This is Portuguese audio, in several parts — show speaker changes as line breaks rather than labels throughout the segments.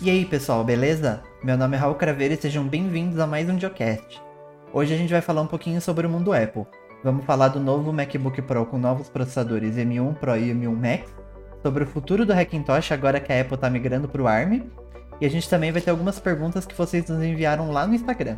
E aí, pessoal, beleza? Meu nome é Raul Craveiro e sejam bem-vindos a mais um Geocast. Hoje a gente vai falar um pouquinho sobre o mundo Apple. Vamos falar do novo MacBook Pro com novos processadores M1 Pro e M1 Max, sobre o futuro do Hackintosh agora que a Apple está migrando para o ARM, e a gente também vai ter algumas perguntas que vocês nos enviaram lá no Instagram.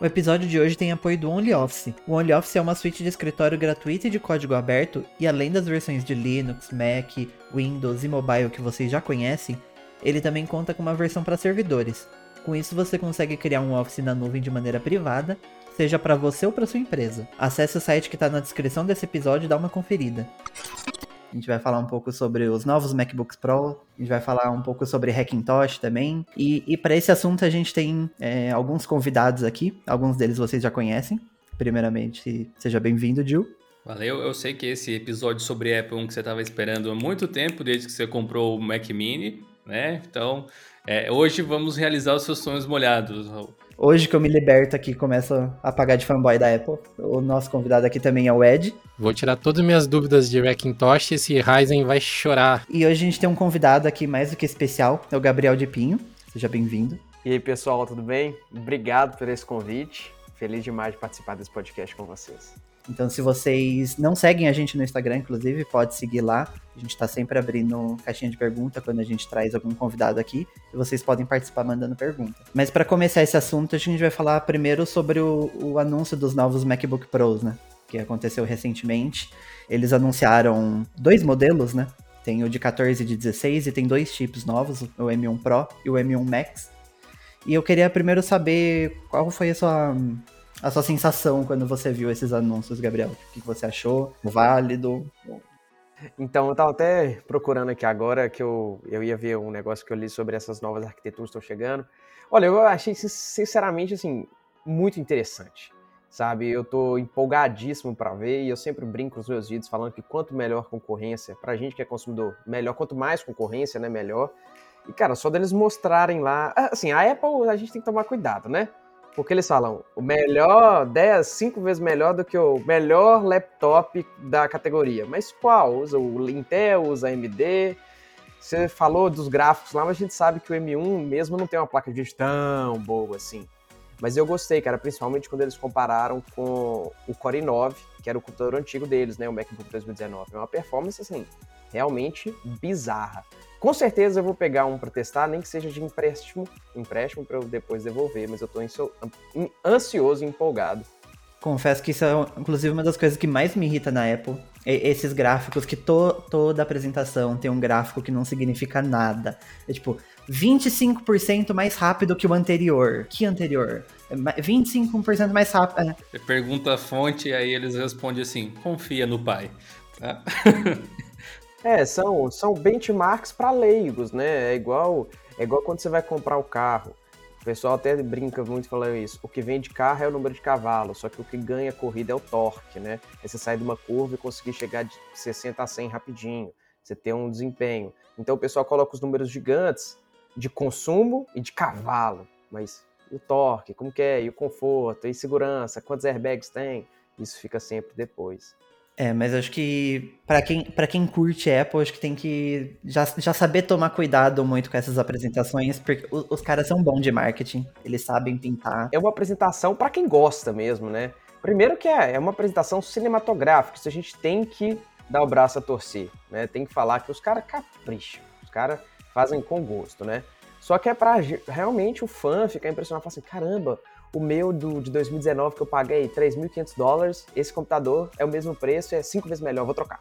O episódio de hoje tem apoio do OnlyOffice. O OnlyOffice é uma suíte de escritório gratuita e de código aberto, e além das versões de Linux, Mac, Windows e mobile que vocês já conhecem, ele também conta com uma versão para servidores. Com isso você consegue criar um Office na nuvem de maneira privada, seja para você ou para sua empresa. Acesse o site que está na descrição desse episódio e dá uma conferida. A gente vai falar um pouco sobre os novos MacBooks Pro, a gente vai falar um pouco sobre Hackintosh também. E, e para esse assunto a gente tem é, alguns convidados aqui, alguns deles vocês já conhecem. Primeiramente, seja bem-vindo, Gil.
Valeu, eu sei que esse episódio sobre Apple um que você estava esperando há muito tempo, desde que você comprou o Mac Mini, né? Então, é, hoje vamos realizar os seus sonhos molhados.
Hoje que eu me liberto aqui, começo a pagar de fanboy da Apple. O nosso convidado aqui também é o Ed.
Vou tirar todas as minhas dúvidas de Macintosh e esse Ryzen vai chorar.
E hoje a gente tem um convidado aqui mais do que especial, é o Gabriel de Pinho. Seja bem-vindo.
E aí, pessoal, tudo bem? Obrigado por esse convite. Feliz demais de participar desse podcast com vocês.
Então, se vocês não seguem a gente no Instagram, inclusive, pode seguir lá. A gente está sempre abrindo caixinha de pergunta quando a gente traz algum convidado aqui. E vocês podem participar mandando pergunta. Mas para começar esse assunto, a gente vai falar primeiro sobre o, o anúncio dos novos MacBook Pros, né? Que aconteceu recentemente. Eles anunciaram dois modelos, né? Tem o de 14 e de 16 e tem dois chips novos, o M1 Pro e o M1 Max. E eu queria primeiro saber qual foi a sua a sua sensação quando você viu esses anúncios, Gabriel? O que você achou? Válido?
Então, eu estava até procurando aqui agora que eu, eu ia ver um negócio que eu li sobre essas novas arquiteturas que estão chegando. Olha, eu achei sinceramente assim muito interessante, sabe? Eu estou empolgadíssimo para ver e eu sempre brinco nos meus vídeos falando que quanto melhor concorrência, para a gente que é consumidor, melhor, quanto mais concorrência, né, melhor. E cara, só deles mostrarem lá, assim, a Apple a gente tem que tomar cuidado, né? Porque eles falam o melhor, 10, 5 vezes melhor do que o melhor laptop da categoria. Mas qual? Usa o Intel, usa AMD. Você falou dos gráficos lá, mas a gente sabe que o M1 mesmo não tem uma placa de vídeo tão boa assim. Mas eu gostei, cara, principalmente quando eles compararam com o Core i9, que era o computador antigo deles, né, o MacBook 2019. É uma performance, assim, realmente bizarra. Com certeza eu vou pegar um para testar, nem que seja de empréstimo, empréstimo para eu depois devolver, mas eu estou ansioso e empolgado.
Confesso que isso é, inclusive, uma das coisas que mais me irrita na Apple. É esses gráficos que to, toda apresentação tem um gráfico que não significa nada. É tipo, 25% mais rápido que o anterior. Que anterior? 25% mais rápido. É.
Você pergunta a fonte e aí eles respondem assim: confia no pai. Tá?
É, são, são benchmarks para leigos, né? É igual, é igual quando você vai comprar o um carro. O pessoal até brinca muito falando isso. O que vende carro é o número de cavalos, só que o que ganha corrida é o torque, né? É você sair de uma curva e conseguir chegar de 60 a 100 rapidinho. Você ter um desempenho. Então o pessoal coloca os números gigantes de consumo e de cavalo. Mas o torque, como que é? E o conforto, e segurança, quantos airbags tem? Isso fica sempre depois.
É, mas acho que para quem, pra quem curte Apple, acho que tem que já, já saber tomar cuidado muito com essas apresentações, porque os, os caras são bons de marketing, eles sabem pintar.
É uma apresentação para quem gosta mesmo, né? Primeiro que é, é uma apresentação cinematográfica, isso a gente tem que dar o braço a torcer, né? Tem que falar que os caras capricham, os caras fazem com gosto, né? Só que é para realmente o fã ficar impressionado, falar assim, caramba, o meu do, de 2019 que eu paguei 3.500 dólares, esse computador é o mesmo preço, é cinco vezes melhor, vou trocar.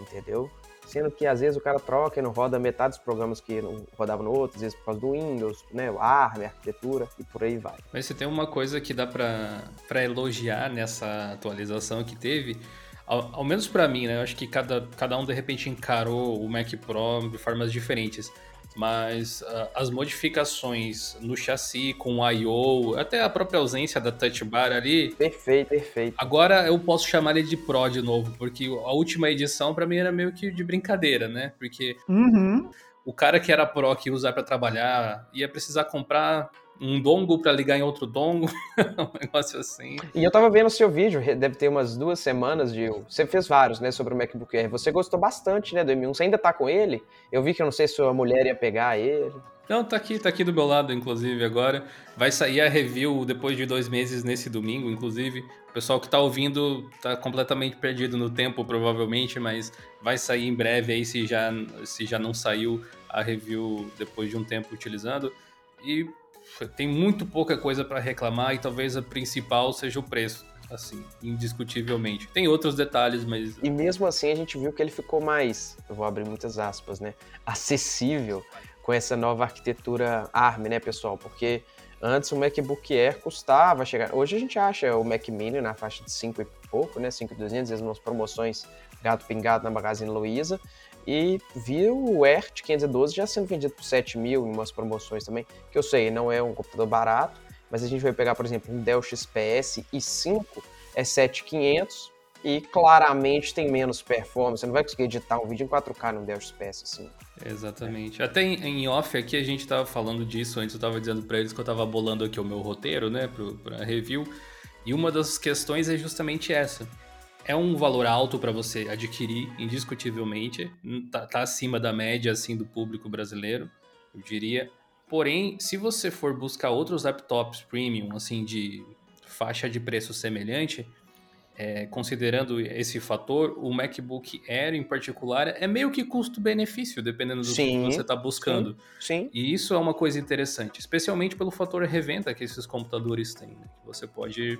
Entendeu? Sendo que às vezes o cara troca e não roda metade dos programas que não rodava no outro, às vezes por causa do Windows, né, o ARM, a arquitetura e por aí vai.
Mas você tem uma coisa que dá para elogiar nessa atualização que teve, ao, ao menos para mim, né? Eu acho que cada, cada um de repente encarou o Mac Pro de formas diferentes mas uh, as modificações no chassi com o I.O., até a própria ausência da touch bar ali.
Perfeito, perfeito.
Agora eu posso chamar ele de Pro de novo, porque a última edição para mim era meio que de brincadeira, né? Porque
uhum.
o cara que era Pro que ia usar para trabalhar ia precisar comprar um dongo para ligar em outro dongo, um negócio assim.
E eu tava vendo o seu vídeo, deve ter umas duas semanas, de Você fez vários, né, sobre o MacBook Air. Você gostou bastante, né, do M1. Você ainda tá com ele? Eu vi que eu não sei se sua mulher ia pegar ele.
Não, tá aqui, tá aqui do meu lado, inclusive, agora. Vai sair a review depois de dois meses nesse domingo, inclusive. O pessoal que tá ouvindo tá completamente perdido no tempo, provavelmente, mas vai sair em breve aí se já, se já não saiu a review depois de um tempo utilizando. E tem muito pouca coisa para reclamar e talvez a principal seja o preço, assim, indiscutivelmente. Tem outros detalhes, mas.
E mesmo assim a gente viu que ele ficou mais, eu vou abrir muitas aspas, né? Acessível com essa nova arquitetura ARM, né, pessoal? Porque antes o MacBook Air custava chegar. Hoje a gente acha o Mac Mini na faixa de 5 e pouco, né? 5.200, às vezes umas promoções gato pingado na Magazine Luiza. E viu o de 512 já sendo vendido por 7 mil em umas promoções também, que eu sei, não é um computador barato, mas a gente vai pegar, por exemplo, um Dell XPS i5 é 7500 e claramente tem menos performance. Você não vai conseguir editar um vídeo em 4K no Dell XPS i5.
Exatamente. Até em, off aqui a gente tava falando disso, antes eu tava dizendo para eles que eu tava bolando aqui o meu roteiro, né, para review. E uma das questões é justamente essa é um valor alto para você adquirir, indiscutivelmente. Tá, tá, acima da média assim do público brasileiro, eu diria. Porém, se você for buscar outros laptops premium, assim, de faixa de preço semelhante, é, considerando esse fator, o MacBook Air em particular é meio que custo-benefício, dependendo do sim, que você está buscando.
Sim, sim,
E isso é uma coisa interessante, especialmente pelo fator revenda que esses computadores têm. Né? Você pode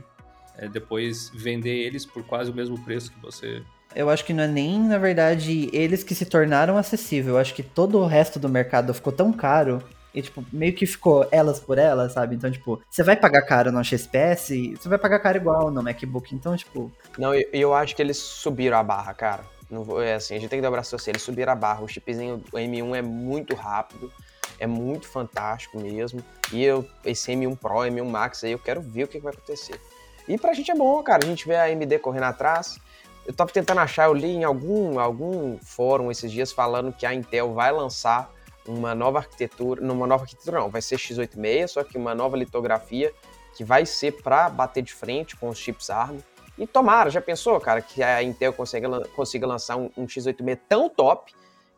é, depois vender eles por quase o mesmo preço que você.
Eu acho que não é nem, na verdade, eles que se tornaram acessível. Eu acho que todo o resto do mercado ficou tão caro e, tipo, meio que ficou elas por elas, sabe? Então, tipo, você vai pagar caro no XPS, você vai pagar caro igual no MacBook. Então, tipo.
Não, eu, eu acho que eles subiram a barra, cara. Não vou, é assim, a gente tem que dar o braço assim, eles subiram a barra. O chipzinho M1 é muito rápido, é muito fantástico mesmo. E eu, esse M1 Pro, M1 Max aí, eu quero ver o que, que vai acontecer. E pra gente é bom, cara, a gente vê a AMD correndo atrás. Eu tava tentando achar, eu li em algum, algum fórum esses dias falando que a Intel vai lançar uma nova arquitetura, numa nova arquitetura não, vai ser x86, só que uma nova litografia que vai ser para bater de frente com os chips ARM. E tomara, já pensou, cara, que a Intel consiga, consiga lançar um, um x86 tão top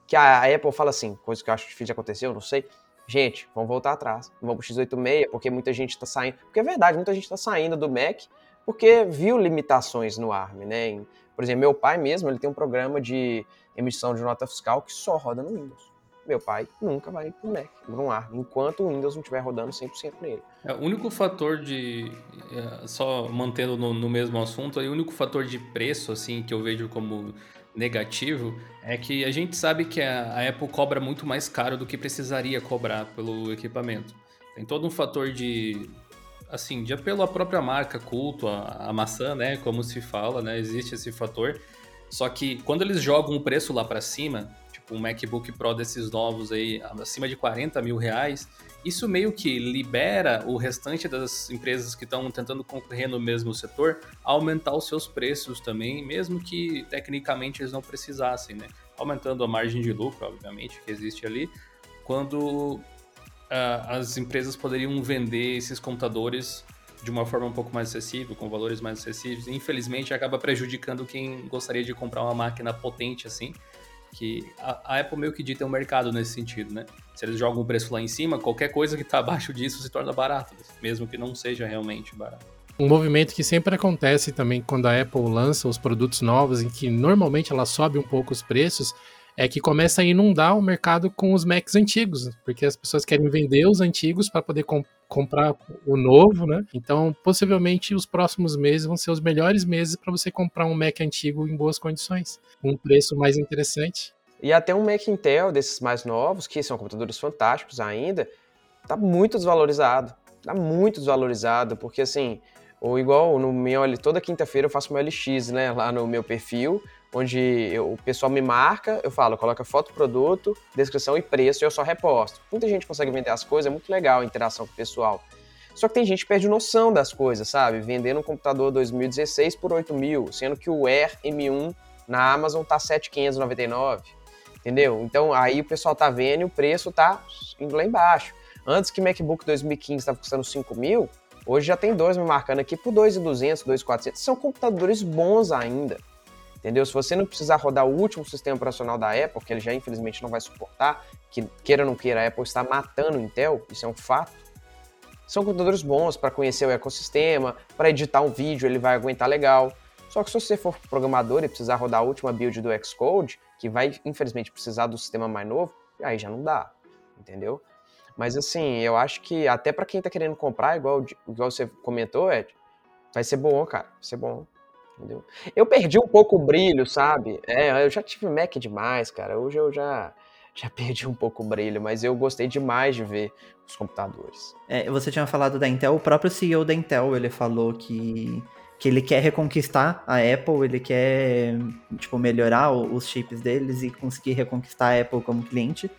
que a Apple fala assim, coisa que eu acho difícil de acontecer, eu não sei, gente, vamos voltar atrás, vamos pro x86, porque muita gente está saindo, porque é verdade, muita gente está saindo do Mac porque viu limitações no ARM, né? Por exemplo, meu pai mesmo, ele tem um programa de emissão de nota fiscal que só roda no Windows. Meu pai nunca vai pro Mac, pro ARM, enquanto o Windows não estiver rodando 100% nele.
É, o único fator de, é, só mantendo no, no mesmo assunto, o único fator de preço, assim, que eu vejo como negativo é que a gente sabe que a, Apple cobra muito mais caro do que precisaria cobrar pelo equipamento. Tem todo um fator de assim, apelo à própria marca, culto, a, a maçã, né? Como se fala, né? Existe esse fator. Só que quando eles jogam o preço lá para cima, tipo um MacBook Pro desses novos aí, acima de 40 mil reais, isso meio que libera o restante das empresas que estão tentando concorrer no mesmo setor a aumentar os seus preços também, mesmo que tecnicamente eles não precisassem, né? Aumentando a margem de lucro, obviamente, que existe ali, quando uh, as empresas poderiam vender esses computadores de uma forma um pouco mais acessível, com valores mais acessíveis. Infelizmente, acaba prejudicando quem gostaria de comprar uma máquina potente assim, que a, a Apple meio que dita o mercado nesse sentido, né? Se eles jogam o preço lá em cima, qualquer coisa que está abaixo disso se torna barato, mesmo que não seja realmente barato.
Um movimento que sempre acontece também quando a Apple lança os produtos novos, em que normalmente ela sobe um pouco os preços, é que começa a inundar o mercado com os Macs antigos, porque as pessoas querem vender os antigos para poder comp comprar o novo, né? Então, possivelmente os próximos meses vão ser os melhores meses para você comprar um Mac antigo em boas condições, com um preço mais interessante.
E até um Mac Intel desses mais novos, que são computadores fantásticos ainda, tá muito desvalorizado. Tá muito desvalorizado, porque assim, ou igual no meu, toda quinta-feira eu faço meu LX, né, lá no meu perfil, onde eu, o pessoal me marca, eu falo, coloca foto produto, descrição e preço e eu só reposto. Muita gente consegue vender as coisas, é muito legal a interação com o pessoal. Só que tem gente que perde noção das coisas, sabe? Vendendo um computador 2016 por 8 mil, sendo que o Air M1 na Amazon tá 7,599, entendeu? Então aí o pessoal tá vendo e o preço tá indo lá embaixo. Antes que MacBook 2015 estava custando 5 mil, hoje já tem dois me marcando aqui por 2.200, 2.400. São computadores bons ainda. Entendeu? Se você não precisar rodar o último sistema operacional da Apple, que ele já infelizmente não vai suportar, que queira ou não queira, a Apple está matando o Intel, isso é um fato. São computadores bons para conhecer o ecossistema, para editar um vídeo ele vai aguentar legal. Só que se você for programador e precisar rodar a última build do Xcode, que vai infelizmente precisar do sistema mais novo, aí já não dá, entendeu? Mas assim, eu acho que até para quem tá querendo comprar, igual, igual você comentou, Ed, vai ser bom, cara, vai ser bom. Entendeu? Eu perdi um pouco o brilho, sabe? É, eu já tive Mac demais, cara. Hoje eu já já perdi um pouco o brilho, mas eu gostei demais de ver os computadores.
É, você tinha falado da Intel, o próprio CEO da Intel, ele falou que que ele quer reconquistar a Apple, ele quer, tipo, melhorar os chips deles e conseguir reconquistar a Apple como cliente.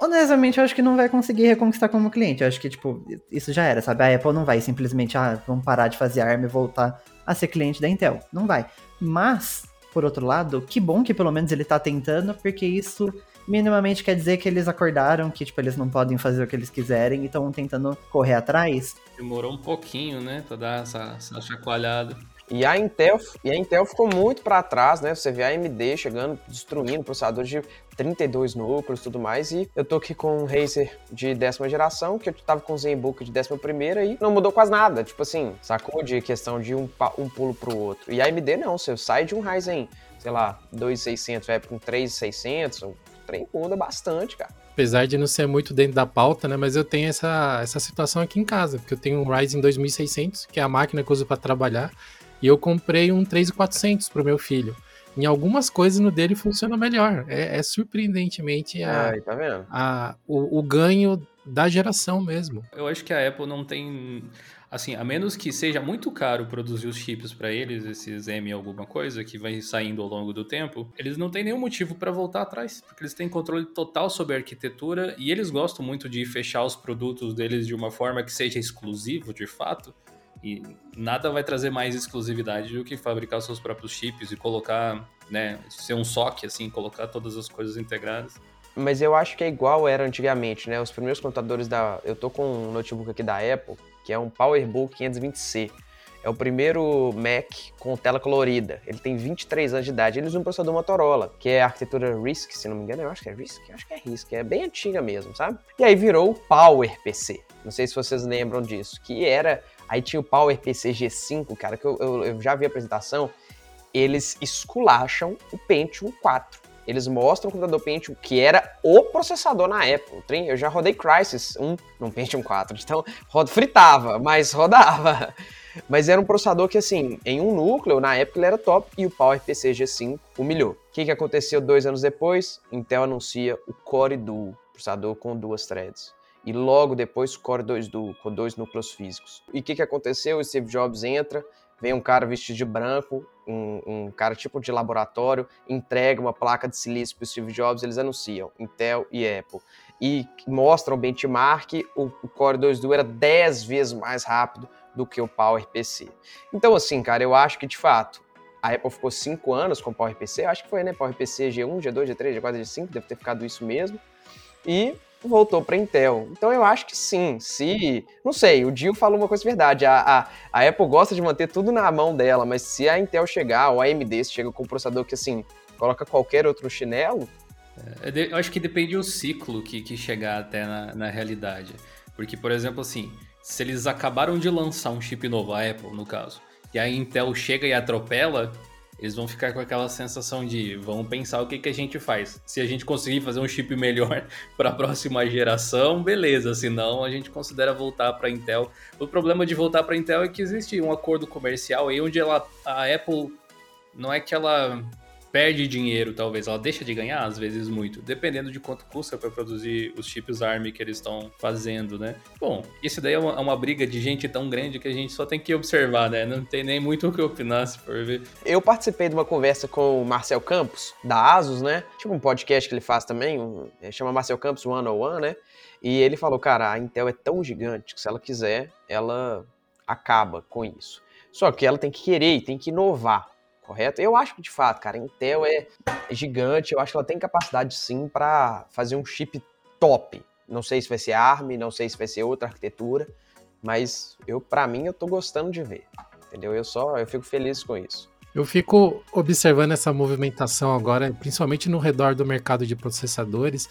Honestamente, eu acho que não vai conseguir reconquistar como cliente. Eu acho que, tipo, isso já era, sabe? A Apple não vai simplesmente, ah, vamos parar de fazer ARM e voltar a ser cliente da Intel. Não vai. Mas, por outro lado, que bom que pelo menos ele tá tentando, porque isso minimamente quer dizer que eles acordaram, que tipo, eles não podem fazer o que eles quiserem e estão tentando correr atrás.
Demorou um pouquinho, né, pra dar essa, essa chacoalhada.
E a Intel, e a Intel ficou muito para trás, né? Você vê a AMD chegando, destruindo processadores de 32 núcleos tudo mais. E eu tô aqui com um Razer de décima geração, que eu tava com o ZenBook de décima primeira e não mudou quase nada. Tipo assim, sacou de questão de um, um pulo pro outro. E a AMD não, você sai de um Ryzen, sei lá, 2600, vai um 3600, o trem muda bastante, cara.
Apesar de não ser muito dentro da pauta, né? Mas eu tenho essa, essa situação aqui em casa, porque eu tenho um Ryzen 2600, que é a máquina que eu uso para trabalhar, e eu comprei um 3400 pro meu filho. Em algumas coisas no dele funciona melhor. É, é surpreendentemente a,
Ai, tá vendo?
a, o, o ganho da geração mesmo.
Eu acho que a Apple não tem assim, a menos que seja muito caro produzir os chips para eles, esses M alguma coisa que vai saindo ao longo do tempo, eles não têm nenhum motivo para voltar atrás, porque eles têm controle total sobre a arquitetura e eles gostam muito de fechar os produtos deles de uma forma que seja exclusivo, de fato. E nada vai trazer mais exclusividade do que fabricar seus próprios chips e colocar, né, ser um SOC, assim, colocar todas as coisas integradas.
Mas eu acho que é igual era antigamente, né? Os primeiros computadores da. Eu tô com um notebook aqui da Apple, que é um PowerBook 520C. É o primeiro Mac com tela colorida. Ele tem 23 anos de idade. Ele usa um processador Motorola, que é a arquitetura RISC, se não me engano. Eu acho que é RISC. Eu acho que é RISC. É bem antiga mesmo, sabe? E aí virou o PowerPC. Não sei se vocês lembram disso. Que era Aí tinha o PowerPC G5, cara, que eu, eu, eu já vi a apresentação. Eles esculacham o Pentium 4. Eles mostram o computador Pentium, que era o processador na Apple. Eu já rodei Crysis 1 no Pentium 4, então fritava, mas rodava. Mas era um processador que, assim, em um núcleo, na época ele era top e o PowerPC G5 humilhou. O que, que aconteceu dois anos depois? Intel anuncia o Core Duo, processador com duas threads e logo depois Core 2 Duo, com dois núcleos físicos. E o que, que aconteceu? O Steve Jobs entra, vem um cara vestido de branco, um, um cara tipo de laboratório, entrega uma placa de silício para o Steve Jobs, eles anunciam, Intel e Apple. E mostram o benchmark, o, o Core 2 Duo era 10 vezes mais rápido do que o PowerPC. Então, assim, cara, eu acho que de fato a Apple ficou 5 anos com o PowerPC, eu acho que foi, né? PowerPC G1, G2, G3, G4, G5, deve ter ficado isso mesmo. E voltou para Intel. Então eu acho que sim. Se. Não sei, o Dio falou uma coisa verdade. A, a, a, Apple gosta de manter tudo na mão dela, mas se a Intel chegar, ou a AMD chega com um processador que assim, coloca qualquer outro chinelo.
É, eu acho que depende do ciclo que, que chegar até na, na realidade. Porque, por exemplo, assim, se eles acabaram de lançar um chip novo, a Apple, no caso, e a Intel chega e atropela, eles vão ficar com aquela sensação de vamos pensar o que, que a gente faz. Se a gente conseguir fazer um chip melhor para a próxima geração, beleza. Senão a gente considera voltar para Intel. O problema de voltar para Intel é que existe um acordo comercial aí onde ela, a Apple não é que ela perde dinheiro, talvez. Ela deixa de ganhar, às vezes, muito, dependendo de quanto custa para produzir os chips ARM que eles estão fazendo, né? Bom, isso daí é uma, é uma, briga de gente tão grande que a gente só tem que observar, né? Não tem nem muito o que opinar, se for ver.
Eu participei de uma conversa com o Marcel Campos, da Asus, né? Tipo um podcast que ele faz também, um, chama Marcel Campos One on One, né? E ele falou, cara, a Intel é tão gigante que se ela quiser, ela acaba com isso. Só que ela tem que querer e tem que inovar correto? Eu acho que de fato, cara, a Intel é gigante, eu acho que ela tem capacidade sim para fazer um chip top, Não sei se vai ser ARM, não sei se vai ser outra arquitetura, mas eu, para mim, eu tô gostando de ver. Entendeu? Eu só, eu fico feliz com isso.
Eu fico observando essa movimentação agora, principalmente no redor do mercado de processadores,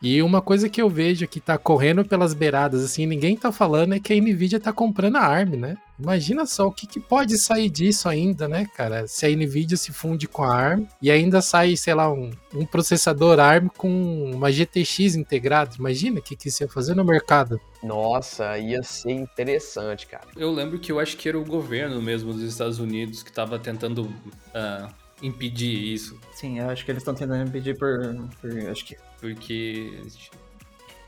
e uma coisa que eu vejo que tá correndo pelas beiradas, assim, ninguém tá falando é que a Nvidia tá comprando a ARM, né? Imagina só o que, que pode sair disso ainda, né, cara? Se a Nvidia se funde com a ARM e ainda sai, sei lá, um, um processador ARM com uma GTX integrada. Imagina o que, que isso ia fazer no mercado.
Nossa, ia ser interessante, cara.
Eu lembro que eu acho que era o governo mesmo dos Estados Unidos que tava tentando. Uh, impedir isso.
Sim, eu acho que eles estão tentando impedir por, por, acho que
porque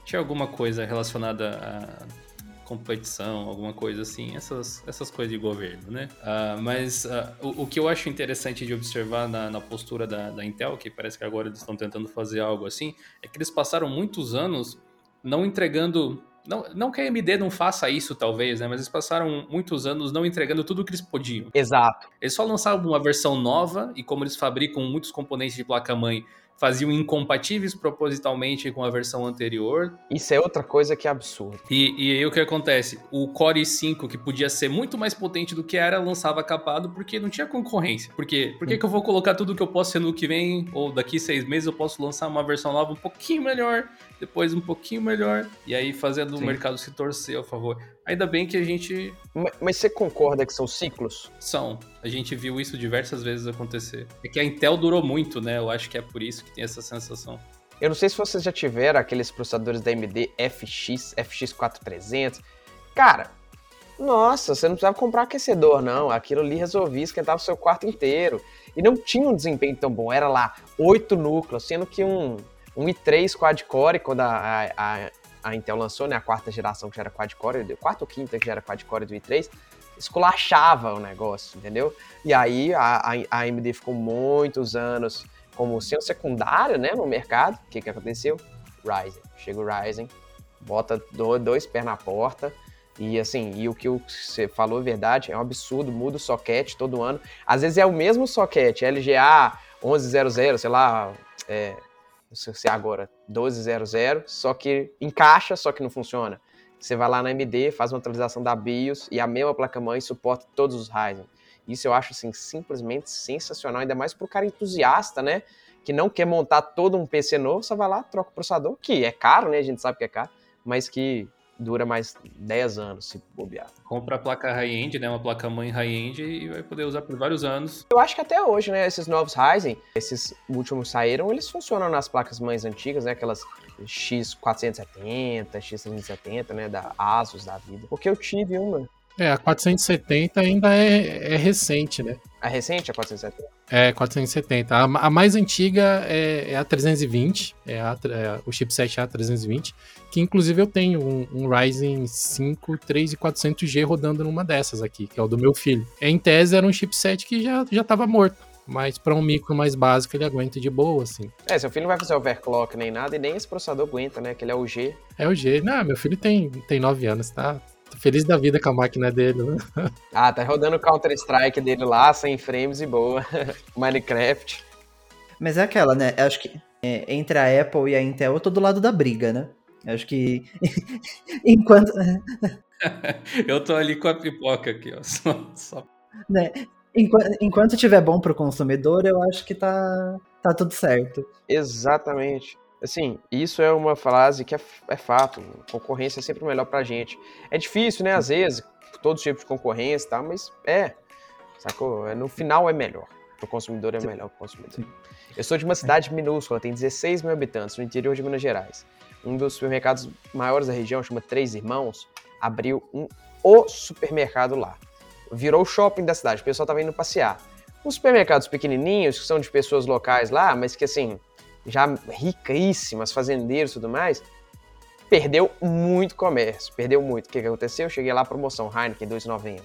tinha alguma coisa relacionada a competição, alguma coisa assim, essas, essas coisas de governo, né? Uh, mas uh, o, o, que eu acho interessante de observar na, na postura da, da, Intel, que parece que agora eles estão tentando fazer algo assim, é que eles passaram muitos anos não entregando. Não, não que a AMD não faça isso, talvez, né? Mas eles passaram muitos anos não entregando tudo o que eles podiam.
Exato.
Eles só lançaram uma versão nova, e como eles fabricam muitos componentes de placa-mãe faziam incompatíveis propositalmente com a versão anterior.
Isso é outra coisa que é absurdo.
E, e aí o que acontece? O Core i5, que podia ser muito mais potente do que era, lançava capado porque não tinha concorrência. Por quê? Por que, que eu vou colocar tudo que eu posso ser no que vem, ou daqui seis meses eu posso lançar uma versão nova um pouquinho melhor, depois um pouquinho melhor, e aí fazendo Sim. o mercado se torcer a favor. Ainda bem que a gente.
Mas, mas, você concorda que são ciclos?
São. A gente viu isso diversas vezes acontecer. É que a Intel durou muito, né? Eu acho que é por isso que tem essa sensação.
Eu não sei se vocês já tiveram aqueles processadores da AMD FX, FX4300. Cara, nossa, você não precisava comprar aquecedor, não. Aquilo ali resolvia esquentar o seu quarto inteiro. E não tinha um desempenho tão bom. Era lá, oito núcleos, sendo que um, um i3 quad-core, quando a, a, a Intel lançou, né, a quarta geração que já era quad-core, quarta ou quinta que já era quad-core do i3, esculachava o negócio, entendeu? E aí a, a, AMD ficou muitos anos como sendo secundário, né, no mercado. O que que aconteceu? Ryzen. Chega o Ryzen, bota dois pés na porta, e assim, e o que você falou é verdade, é um absurdo, muda o socket todo ano. Às vezes é o mesmo socket, LGA 1100, sei lá, é, se é agora 1200, só que encaixa, só que não funciona. Você vai lá na AMD, faz uma atualização da BIOS e a mesma placa-mãe suporta todos os Ryzen. Isso eu acho assim simplesmente sensacional, ainda mais para o cara entusiasta, né? Que não quer montar todo um PC novo, só vai lá, troca o processador, que é caro, né? A gente sabe que é caro, mas que dura mais 10 anos se bobear.
Compra a placa high-end, né? Uma placa-mãe high-end e vai poder usar por vários anos.
Eu acho que até hoje, né? Esses novos Ryzen, esses últimos saíram, eles funcionam nas placas-mães antigas, né? Aquelas X470, X370, né? Da Asus da vida. Porque eu tive uma.
É, a 470 ainda é, é recente, né?
É recente a 470?
É, 470. A, a mais antiga é, é, a 320, é, a, é o chipset A320, que inclusive eu tenho um, um Ryzen 5 3400G rodando numa dessas aqui, que é o do meu filho. Em tese era um chipset que já, já tava morto. Mas para um micro mais básico ele aguenta de boa, assim.
É, seu filho não vai fazer overclock nem nada e nem esse processador aguenta, né? Que ele é o G.
É o G. Não, meu filho tem, tem 9 anos, tá? Tô feliz da vida com a máquina dele, né?
Ah, tá rodando o Counter-Strike dele lá, 100 frames e boa. Minecraft.
Mas é aquela, né? Acho que é, entre a Apple e a Intel eu tô do lado da briga, né? Acho que enquanto.
eu tô ali com a pipoca aqui, ó. Só, só...
Né? Enquanto, enquanto tiver bom pro consumidor, eu acho que tá, tá tudo certo.
Exatamente. Assim, isso é uma frase que é, é fato. Concorrência é sempre melhor pra gente. É difícil, né? Às vezes, todos os tipos de concorrência, tá? Mas é. Sacou? É, no final é melhor. Pro consumidor é melhor pro consumidor. Sim. Eu sou de uma cidade minúscula, tem 16 mil habitantes, no interior de Minas Gerais. Um dos supermercados maiores da região, chama Três Irmãos, abriu um o supermercado lá. Virou o shopping da cidade, o pessoal tava indo passear. Os supermercados pequenininhos, que são de pessoas locais lá, mas que assim, já riquíssimas, fazendeiros e tudo mais, perdeu muito comércio, perdeu muito. O que, que aconteceu? Eu cheguei lá, promoção, Heineken 2,90.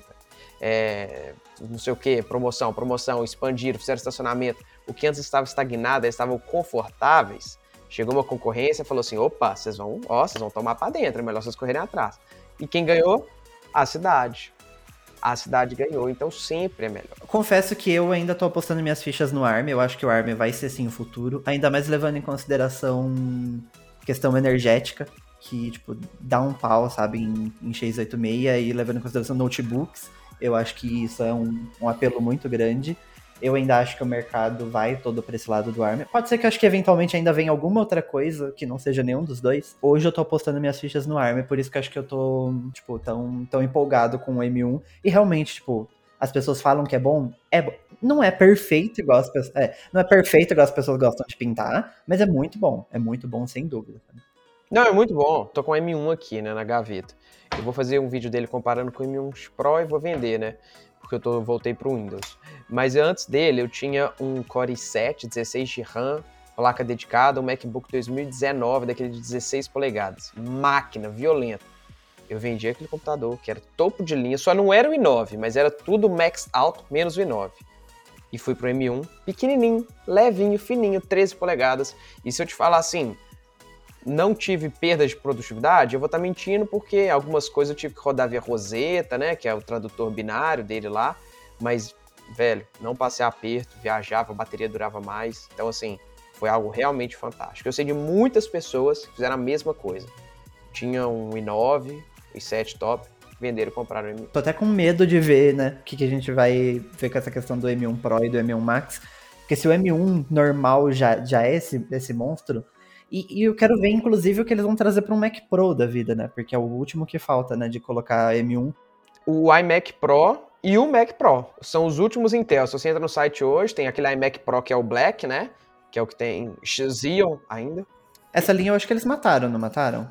É, não sei o que, promoção, promoção, expandiram, fizeram estacionamento. O que antes estava estagnado, eles estavam confortáveis. Chegou uma concorrência falou assim: opa, vocês vão, ó, vocês vão tomar para dentro, é melhor vocês correrem atrás. E quem ganhou? A cidade a cidade ganhou, então sempre é melhor.
Confesso que eu ainda tô apostando minhas fichas no ARM, eu acho que o ARM vai ser sim o futuro, ainda mais levando em consideração questão energética, que, tipo, dá um pau, sabe, em, em x86 e levando em consideração notebooks. Eu acho que isso é um, um apelo muito grande. Eu ainda acho que o mercado vai todo para esse lado do ARM. Pode ser que eu acho que eventualmente ainda venha alguma outra coisa que não seja nenhum dos dois. Hoje eu tô apostando minhas fichas no ARM, por isso que eu acho que eu tô, tipo, tão, tão empolgado com o M1. E realmente, tipo, as pessoas falam que é bom, é não é perfeito igual as pessoas, é, não é perfeito igual as pessoas gostam de pintar, mas é muito bom, é muito bom sem dúvida.
Não, é muito bom. Tô com o M1 aqui, né, na gaveta. Eu vou fazer um vídeo dele comparando com o M1 Pro e vou vender, né? Porque eu tô, voltei pro Windows. Mas antes dele, eu tinha um Core i7, 16 de RAM, placa dedicada, um MacBook 2019, daquele de 16 polegadas. Máquina violenta. Eu vendi aquele computador, que era topo de linha, só não era o i9, mas era tudo max alto, menos o i9. E fui pro M1, pequenininho, levinho, fininho, 13 polegadas. E se eu te falar assim, não tive perda de produtividade, eu vou estar tá mentindo porque algumas coisas eu tive que rodar via Rosetta, né, que é o tradutor binário dele lá, mas, velho, não passei aperto, viajava, a bateria durava mais, então, assim, foi algo realmente fantástico. Eu sei de muitas pessoas que fizeram a mesma coisa. Tinha um i9, i7 top, venderam e compraram o M1.
Tô até com medo de ver, né, o que, que a gente vai ver com essa questão do M1 Pro e do M1 Max, porque se o M1 normal já, já é esse, esse monstro, e, e, eu quero ver, inclusive, o que eles vão trazer para um Mac Pro da vida, né? Porque é o último que falta, né? De colocar M1.
O iMac Pro e o Mac Pro. São os últimos Intel. Se você entra no site hoje, tem aquele iMac Pro que é o Black, né? Que é o que tem Xeon ainda.
Essa linha eu acho que eles mataram, não mataram?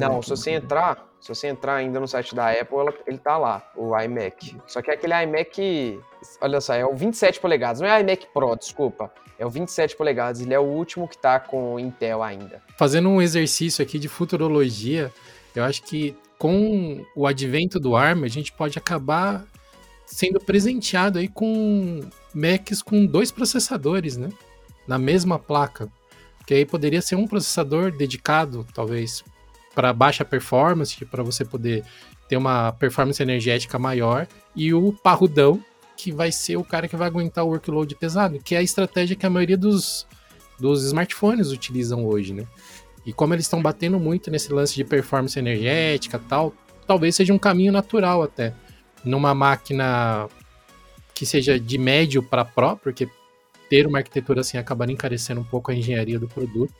Não, se você entrar, se você entrar ainda no site da Apple, ela, ele tá lá, o iMac. Só que é aquele iMac, olha só, é o 27 polegadas, não é iMac Pro, desculpa. É o 27 polegadas, ele é o último que tá com Intel ainda.
Fazendo um exercício aqui de futurologia, eu acho que com o advento do ARM, a gente pode acabar sendo presenteado aí com Macs com dois processadores, né? Na mesma placa. Que aí poderia ser um processador dedicado, talvez, para baixa performance, para você poder ter uma performance energética maior, e o parrudão, que vai ser o cara que vai aguentar o workload pesado, que é a estratégia que a maioria dos, dos smartphones utilizam hoje, né? E como eles estão batendo muito nesse lance de performance energética tal, talvez seja um caminho natural até. Numa máquina que seja de médio para Pro, porque ter uma arquitetura assim acaba encarecendo um pouco a engenharia do produto,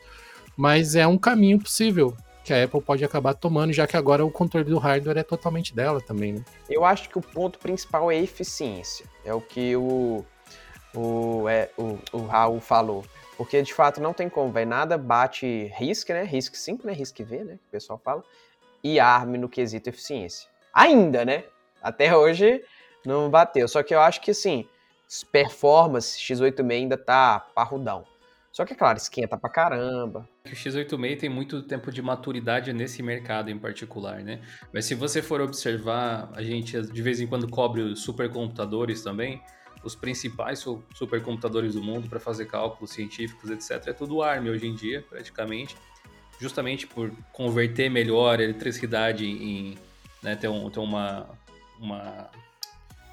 mas é um caminho possível que a Apple pode acabar tomando, já que agora o controle do hardware é totalmente dela também, né?
Eu acho que o ponto principal é eficiência. É o que o, o, é, o, o Raul falou. Porque de fato não tem como, vai nada bate RISC, né? RISC 5, né? RISC V, né? Que o pessoal fala. E ARM no quesito eficiência. Ainda, né? Até hoje não bateu. Só que eu acho que assim, performance X86 ainda tá parrudão. Só que, é claro, esquenta pra caramba.
O X86 tem muito tempo de maturidade nesse mercado em particular, né? Mas se você for observar, a gente de vez em quando cobre os supercomputadores também. Os principais supercomputadores do mundo para fazer cálculos científicos, etc. É tudo ARM hoje em dia, praticamente. Justamente por converter melhor a eletricidade em. Né, ter, um, ter uma, uma,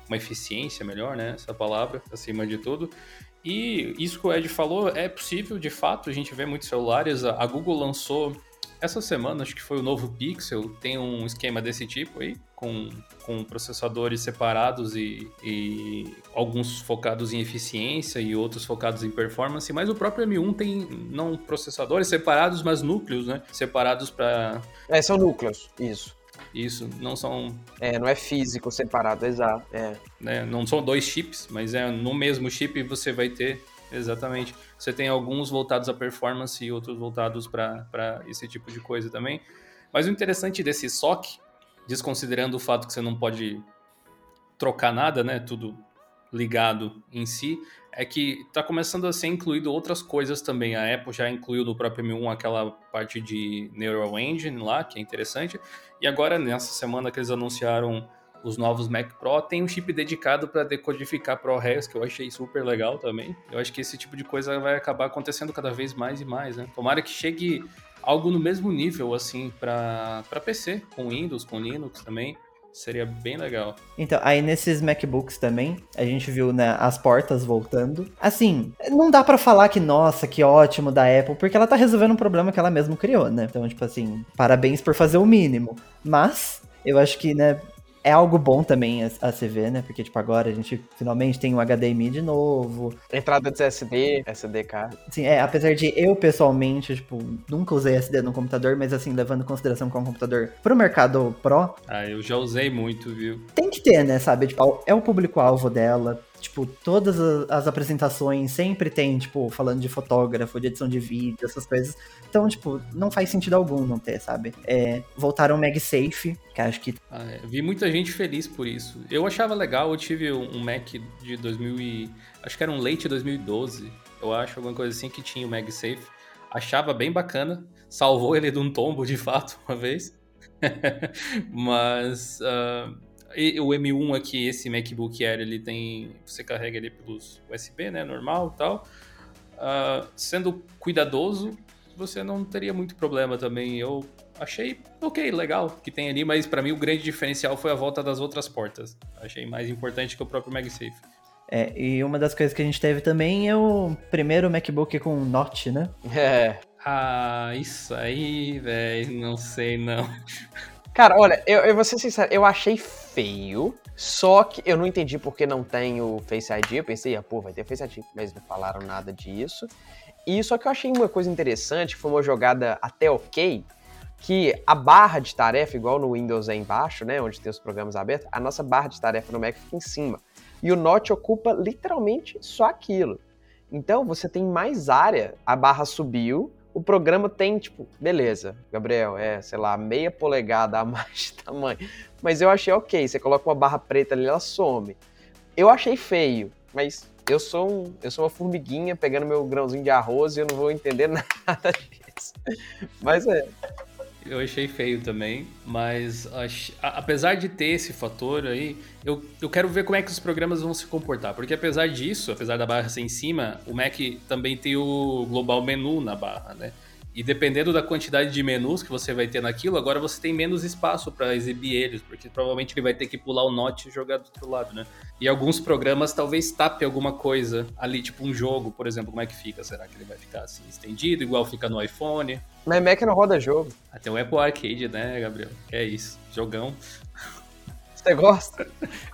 uma eficiência melhor, né? Essa palavra, acima de tudo. E isso que o Ed falou é possível, de fato, a gente vê muitos celulares. A Google lançou essa semana, acho que foi o novo Pixel, tem um esquema desse tipo aí, com, com processadores separados e, e alguns focados em eficiência e outros focados em performance, mas o próprio M1 tem não processadores separados, mas núcleos, né? Separados para.
É, são núcleos, isso.
Isso, não são.
É, não é físico separado, exato. É.
Né, não são dois chips, mas é no mesmo chip você vai ter. Exatamente. Você tem alguns voltados à performance e outros voltados para esse tipo de coisa também. Mas o interessante desse SOC, desconsiderando o fato que você não pode trocar nada, né? Tudo ligado em si, é que está começando a ser incluído outras coisas também. A Apple já incluiu no próprio M1 aquela parte de Neural Engine lá, que é interessante. E agora, nessa semana que eles anunciaram os novos Mac Pro, tem um chip dedicado para decodificar ProRes, que eu achei super legal também. Eu acho que esse tipo de coisa vai acabar acontecendo cada vez mais e mais, né? Tomara que chegue algo no mesmo nível, assim, para PC, com Windows, com Linux também Seria bem legal.
Então, aí nesses MacBooks também, a gente viu, né, as portas voltando. Assim, não dá para falar que, nossa, que ótimo da Apple, porque ela tá resolvendo um problema que ela mesma criou, né? Então, tipo assim, parabéns por fazer o mínimo. Mas, eu acho que, né, é algo bom também a, a se ver, né? Porque, tipo, agora a gente finalmente tem um HDMI de novo.
Entrada de SD, SD card.
Sim, é, apesar de eu pessoalmente, tipo, nunca usei SD no computador, mas assim, levando em consideração que é um computador pro mercado Pro.
Ah, eu já usei muito, viu?
Tem que ter, né, sabe? Tipo, é o público-alvo dela. Tipo, todas as apresentações sempre tem, tipo, falando de fotógrafo, de edição de vídeo, essas coisas. Então, tipo, não faz sentido algum não ter, sabe? É, voltaram o MagSafe, que acho que.
Ah, é. Vi muita gente feliz por isso. Eu achava legal, eu tive um Mac de 2000 e... Acho que era um Late 2012, eu acho, alguma coisa assim, que tinha o MagSafe. Achava bem bacana. Salvou ele de um tombo, de fato, uma vez. Mas... Uh o M1 aqui, esse MacBook Air, ele tem. Você carrega ele pelos USB, né? Normal e tal. Uh, sendo cuidadoso, você não teria muito problema também. Eu achei ok, legal que tem ali, mas para mim o grande diferencial foi a volta das outras portas. Achei mais importante que o próprio MagSafe.
É, e uma das coisas que a gente teve também é o primeiro MacBook com Notch, né?
É. Ah, isso aí, velho, não sei não.
Cara, olha, eu, eu vou ser sincero, eu achei feio, só que eu não entendi porque não tem o Face ID. Eu pensei, ah, pô, vai ter Face ID, mas não falaram nada disso. E só que eu achei uma coisa interessante, foi uma jogada até ok, que a barra de tarefa, igual no Windows é embaixo, né, onde tem os programas abertos, a nossa barra de tarefa no Mac fica em cima. E o Note ocupa literalmente só aquilo. Então você tem mais área, a barra subiu, o programa tem, tipo, beleza, Gabriel, é, sei lá, meia polegada a mais de tamanho. Mas eu achei ok, você coloca uma barra preta ali, ela some. Eu achei feio, mas eu sou, um, eu sou uma formiguinha pegando meu grãozinho de arroz e eu não vou entender nada disso. Mas é.
Eu achei feio também, mas ach... apesar de ter esse fator aí, eu, eu quero ver como é que os programas vão se comportar. Porque apesar disso, apesar da barra ser em cima, o Mac também tem o global menu na barra, né? E dependendo da quantidade de menus que você vai ter naquilo, agora você tem menos espaço para exibir eles, porque provavelmente ele vai ter que pular o note e jogar do outro lado, né? E alguns programas talvez tape alguma coisa ali, tipo um jogo, por exemplo, como é que fica? Será que ele vai ficar assim estendido, igual fica no iPhone?
Mas Mac não roda jogo.
Até o Apple Arcade, né, Gabriel? É isso, jogão.
Você gosta?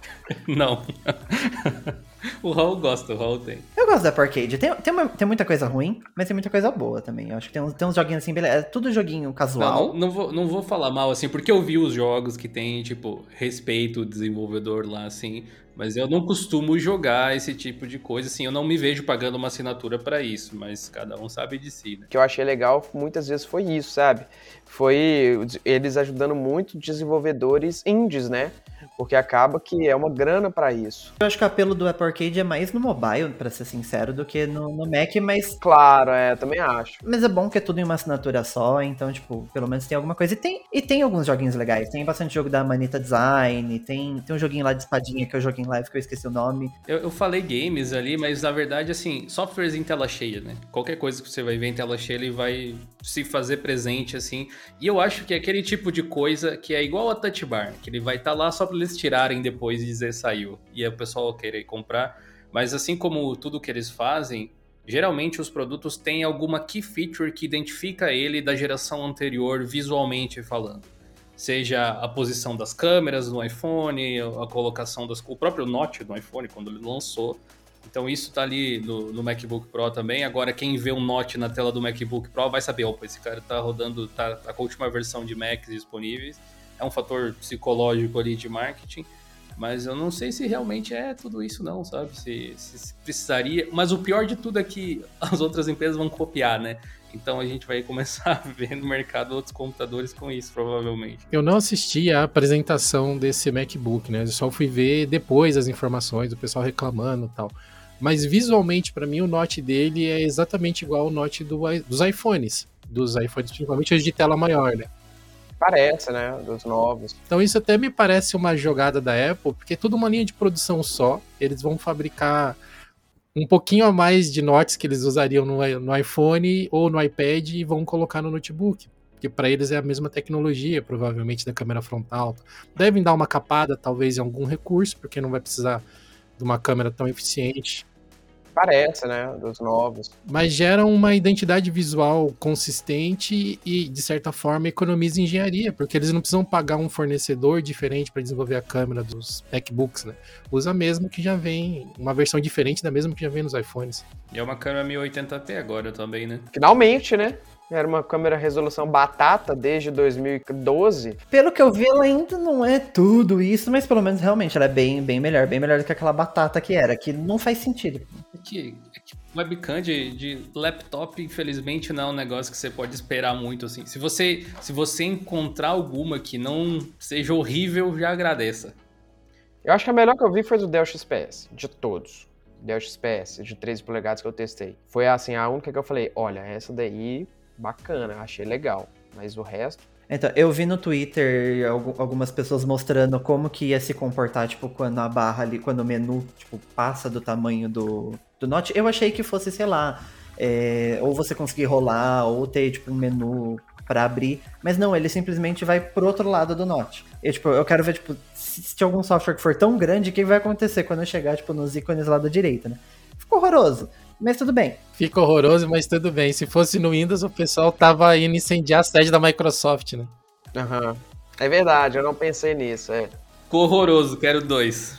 não. o Raul gosta, o Raul tem.
Eu gosto da Apple Arcade. Tem, tem, uma, tem muita coisa ruim, mas tem muita coisa boa também. Eu acho que tem uns, tem uns joguinhos assim, beleza. É tudo joguinho casual.
Não, não, não, vou, não vou falar mal, assim, porque eu vi os jogos que tem, tipo, respeito o desenvolvedor lá, assim. Mas eu não costumo jogar esse tipo de coisa, assim, eu não me vejo pagando uma assinatura para isso, mas cada um sabe de si, né?
O que eu achei legal muitas vezes foi isso, sabe? Foi eles ajudando muito desenvolvedores indies, né? Porque acaba que é uma grana para isso.
Eu acho que o apelo do Apple Arcade é mais no mobile, para ser sincero, do que no, no, Mac, mas.
Claro, é, também acho.
Mas é bom que é tudo em uma assinatura só, então, tipo, pelo menos tem alguma coisa. E tem, e tem alguns joguinhos legais. Tem bastante jogo da Manita Design, tem, tem um joguinho lá de espadinha que eu joguei em live que eu esqueci o nome.
Eu, eu falei games ali, mas na verdade, assim, softwares em tela cheia, né? Qualquer coisa que você vai ver em tela cheia, ele vai se fazer presente, assim. E eu acho que é aquele tipo de coisa que é igual a Touch Bar, que ele vai estar tá lá só pra eles tirarem depois e dizer saiu. E o pessoal querer comprar. Mas assim como tudo que eles fazem, geralmente os produtos têm alguma key feature que identifica ele da geração anterior visualmente falando. Seja a posição das câmeras no iPhone, a colocação das. o próprio Note do iPhone, quando ele lançou. Então isso tá ali no, no, MacBook Pro também. Agora, quem vê um Note na tela do MacBook Pro vai saber, opa, esse cara tá rodando, tá, tá com a última versão de Macs disponíveis é um fator psicológico ali de marketing, mas eu não sei se realmente é tudo isso não, sabe? Se, se, precisaria. Mas o pior de tudo é que as outras empresas vão copiar, né? Então a gente vai começar a ver no mercado outros computadores com isso, provavelmente.
Eu não assisti a apresentação desse MacBook, né? Eu só fui ver depois as informações, o pessoal reclamando e tal. Mas visualmente, para mim, o Note dele é exatamente igual ao Note do, dos iPhones. Dos iPhones, principalmente os de tela maior, né?
Parece, né? Dos novos.
Então isso até me parece uma jogada da Apple, porque é tudo uma linha de produção só. Eles vão fabricar um pouquinho a mais de notes que eles usariam no, no iPhone ou no iPad e vão colocar no notebook. porque para eles é a mesma tecnologia, provavelmente, da câmera frontal. Devem dar uma capada, talvez, em algum recurso, porque não vai precisar de uma câmera tão eficiente.
Parece, né? Dos novos.
Mas gera uma identidade visual consistente e, de certa forma, economiza engenharia, porque eles não precisam pagar um fornecedor diferente para desenvolver a câmera dos MacBooks, né? Usa a mesma que já vem, uma versão diferente da mesma que já vem nos iPhones.
E é uma câmera 1080p agora também, né?
Finalmente, né? Era uma câmera resolução batata desde 2012.
Pelo que eu vi, ela ainda não é tudo isso, mas pelo menos realmente ela é bem, bem melhor, bem melhor do que aquela batata que era, que não faz sentido.
É que, é que webcam de, de, laptop, infelizmente, não é um negócio que você pode esperar muito assim. Se você, se você encontrar alguma que não seja horrível, já agradeça.
Eu acho que a melhor que eu vi foi do Dell XPS, de todos. Dell XPS, de 13 polegadas que eu testei. Foi assim, a única que eu falei, olha, essa daí bacana, achei legal. Mas o resto.
Então, eu vi no Twitter algumas pessoas mostrando como que ia se comportar, tipo, quando a barra ali, quando o menu, tipo, passa do tamanho do, do Note. Eu achei que fosse, sei lá, é, ou você conseguir rolar, ou ter, tipo, um menu para abrir. Mas não, ele simplesmente vai pro outro lado do Note. Eu, tipo, eu quero ver, tipo, se, se algum software que for tão grande, o que vai acontecer quando eu chegar, tipo, nos ícones lá da direita, né? Ficou horroroso mas tudo bem.
Fica horroroso, mas tudo bem. Se fosse no Windows, o pessoal tava indo incendiar a sede da Microsoft, né?
Aham. Uhum. É verdade, eu não pensei nisso, é.
Ficou horroroso, quero dois.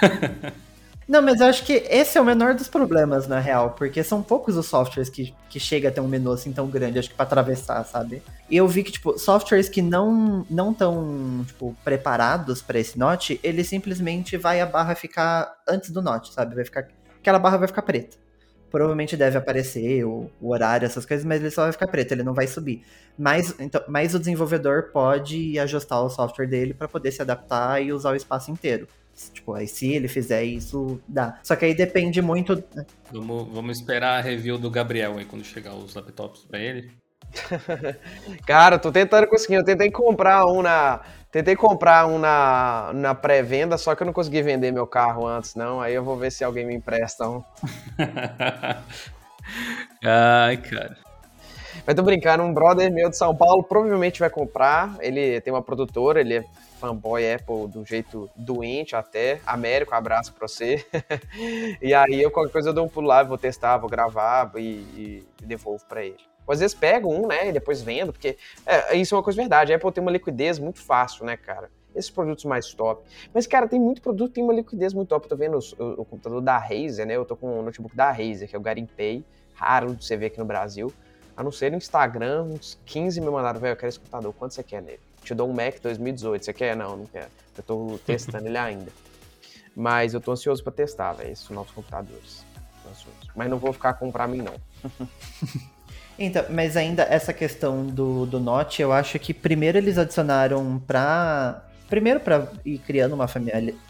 Não, mas eu acho que esse é o menor dos problemas, na real, porque são poucos os softwares que, que chega a ter um menu assim tão grande, acho que pra atravessar, sabe? E eu vi que, tipo, softwares que não não tão, tipo, preparados para esse Note, ele simplesmente vai a barra ficar antes do Note, sabe? Vai ficar aquela barra vai ficar preta provavelmente deve aparecer o, o, horário, essas coisas, mas ele só vai ficar preto, ele não vai subir. Mas, então, mas o desenvolvedor pode ajustar o software dele para poder se adaptar e usar o espaço inteiro. Tipo, aí se ele fizer isso, dá. Só que aí depende muito.
Vamos, vamos esperar a review do Gabriel aí quando chegar os laptops para ele.
Cara, tô tentando conseguir. Eu tentei comprar um na. Tentei comprar um na, na pré-venda, só que eu não consegui vender meu carro antes, não. Aí eu vou ver se alguém me empresta um.
Ai, cara.
Mas tô brincando, um brother meu de São Paulo provavelmente vai comprar. Ele tem uma produtora, ele é fanboy Apple do jeito doente até. Américo, abraço pra você. e aí eu qualquer coisa eu dou um pulo lá, vou testar, vou gravar e, e devolvo para ele. Ou às vezes pego um, né, e depois vendo, porque é, isso é uma coisa verdade. A Apple tem uma liquidez muito fácil, né, cara? Esses produtos mais top. Mas, cara, tem muito produto que tem uma liquidez muito top. Eu tô vendo o, o, computador da Razer, né? Eu tô com o notebook da Razer, que é o Garimpay. Raro de você ver aqui no Brasil. A não ser no Instagram, uns 15 me mandaram, velho, eu quero esse computador. Quanto você quer nele? Te dou um Mac 2018. Você quer? Não, não quero. Eu tô testando ele ainda. Mas eu tô ansioso para testar, velho, esses novos computadores. Mas não vou ficar com pra mim, não.
Então, mas ainda essa questão do, do Note, eu acho que primeiro eles adicionaram pra. Primeiro para ir criando uma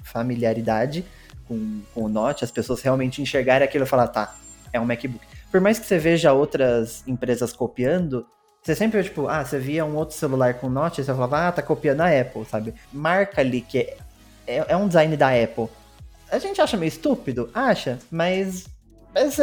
familiaridade com, com o Note, as pessoas realmente enxergarem aquilo e falar, tá, é um MacBook. Por mais que você veja outras empresas copiando, você sempre, tipo, ah, você via um outro celular com Note, você falava, ah, tá copiando a Apple, sabe? Marca ali que é, é, é um design da Apple. A gente acha meio estúpido? Acha, mas. mas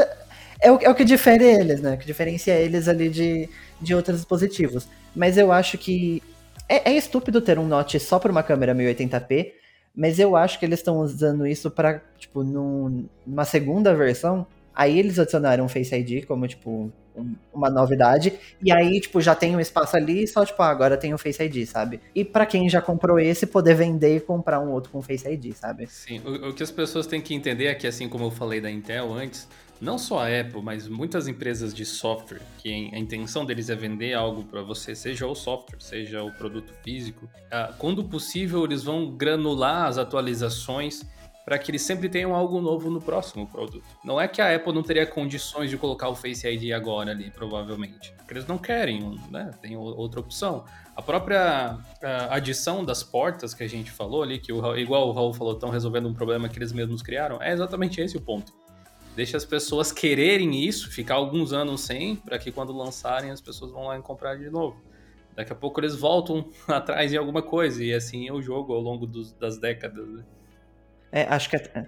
é, o, é o que difere eles, né? O que diferencia eles ali de, de outros dispositivos. Mas eu acho que. É, é estúpido ter um Note só para uma câmera 1080p, mas eu acho que eles estão usando isso para, tipo, num, numa segunda versão. Aí eles adicionaram o Face ID como, tipo, um, uma novidade. E aí, tipo, já tem um espaço ali, só, tipo, ah, agora tem o Face ID, sabe? E para quem já comprou esse, poder vender e comprar um outro com Face ID, sabe?
Sim, o, o que as pessoas têm que entender é que, assim como eu falei da Intel antes, não só a Apple, mas muitas empresas de software, que a intenção deles é vender algo para você, seja o software, seja o produto físico, ah, quando possível eles vão granular as atualizações para que eles sempre tenham algo novo no próximo produto. Não é que a Apple não teria condições de colocar o Face ID agora ali, provavelmente. Porque eles não querem, né? Tem outra opção. A própria ah, adição das portas que a gente falou ali, que o, igual o Raul falou, estão resolvendo um problema que eles mesmos criaram, é exatamente esse o ponto. Deixa as pessoas quererem isso, ficar alguns anos sem, para que quando lançarem as pessoas vão lá e comprar de novo. Daqui a pouco eles voltam atrás em alguma coisa, e assim é o jogo ao longo dos, das décadas. Né?
É, acho que é,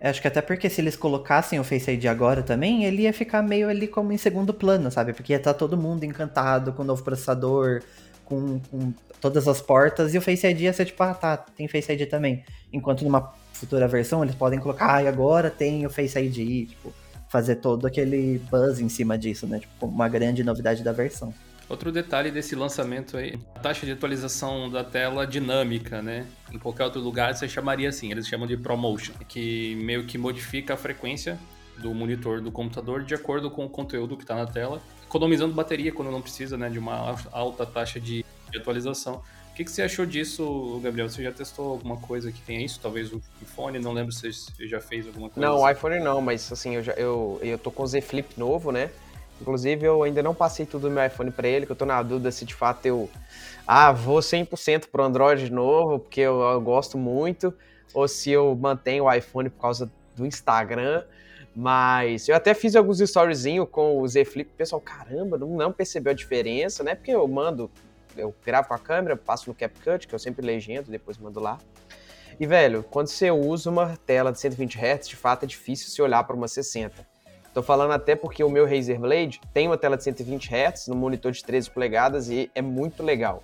Acho que até porque se eles colocassem o Face ID agora também, ele ia ficar meio ali como em segundo plano, sabe? Porque ia estar tá todo mundo encantado com o novo processador, com, com, todas as portas, e o Face ID ia ser tipo, ah tá, tem Face ID também. Enquanto numa futura versão eles podem colocar, ah, agora tem o Face ID, tipo, fazer todo aquele buzz em cima disso, né? Tipo, uma grande novidade da versão.
Outro detalhe desse lançamento aí, a taxa de atualização da tela dinâmica, né? Em qualquer outro lugar você chamaria assim, eles chamam de ProMotion, que meio que modifica a frequência do monitor do computador de acordo com o conteúdo que está na tela, economizando bateria quando não precisa, né, de uma alta taxa de atualização. O que, que, você achou disso, Gabriel? Você já testou alguma coisa que tenha isso? Talvez o iPhone? Não lembro se você já fez alguma coisa.
Não,
o
assim. iPhone não, mas assim, eu, já, eu, eu tô com o Z Flip novo, né? Inclusive, eu ainda não passei tudo no meu iPhone para ele, que eu tô na dúvida se de fato eu ah, vou 100% pro Android de novo, porque eu, eu, gosto muito, ou se eu mantenho o iPhone por causa do Instagram. Mas eu até fiz alguns storyzinhos com o Z Flip, o pessoal, caramba, não, não percebeu a diferença, né? Porque eu mando, eu gravo com a câmera, passo no CapCut, que eu sempre legendo, depois mando lá. E, velho, quando você usa uma tela de 120 Hz, de fato é difícil se olhar para uma 60. Tô falando até porque o meu Razer Blade tem uma tela de 120 Hz no monitor de 13 polegadas e é muito legal.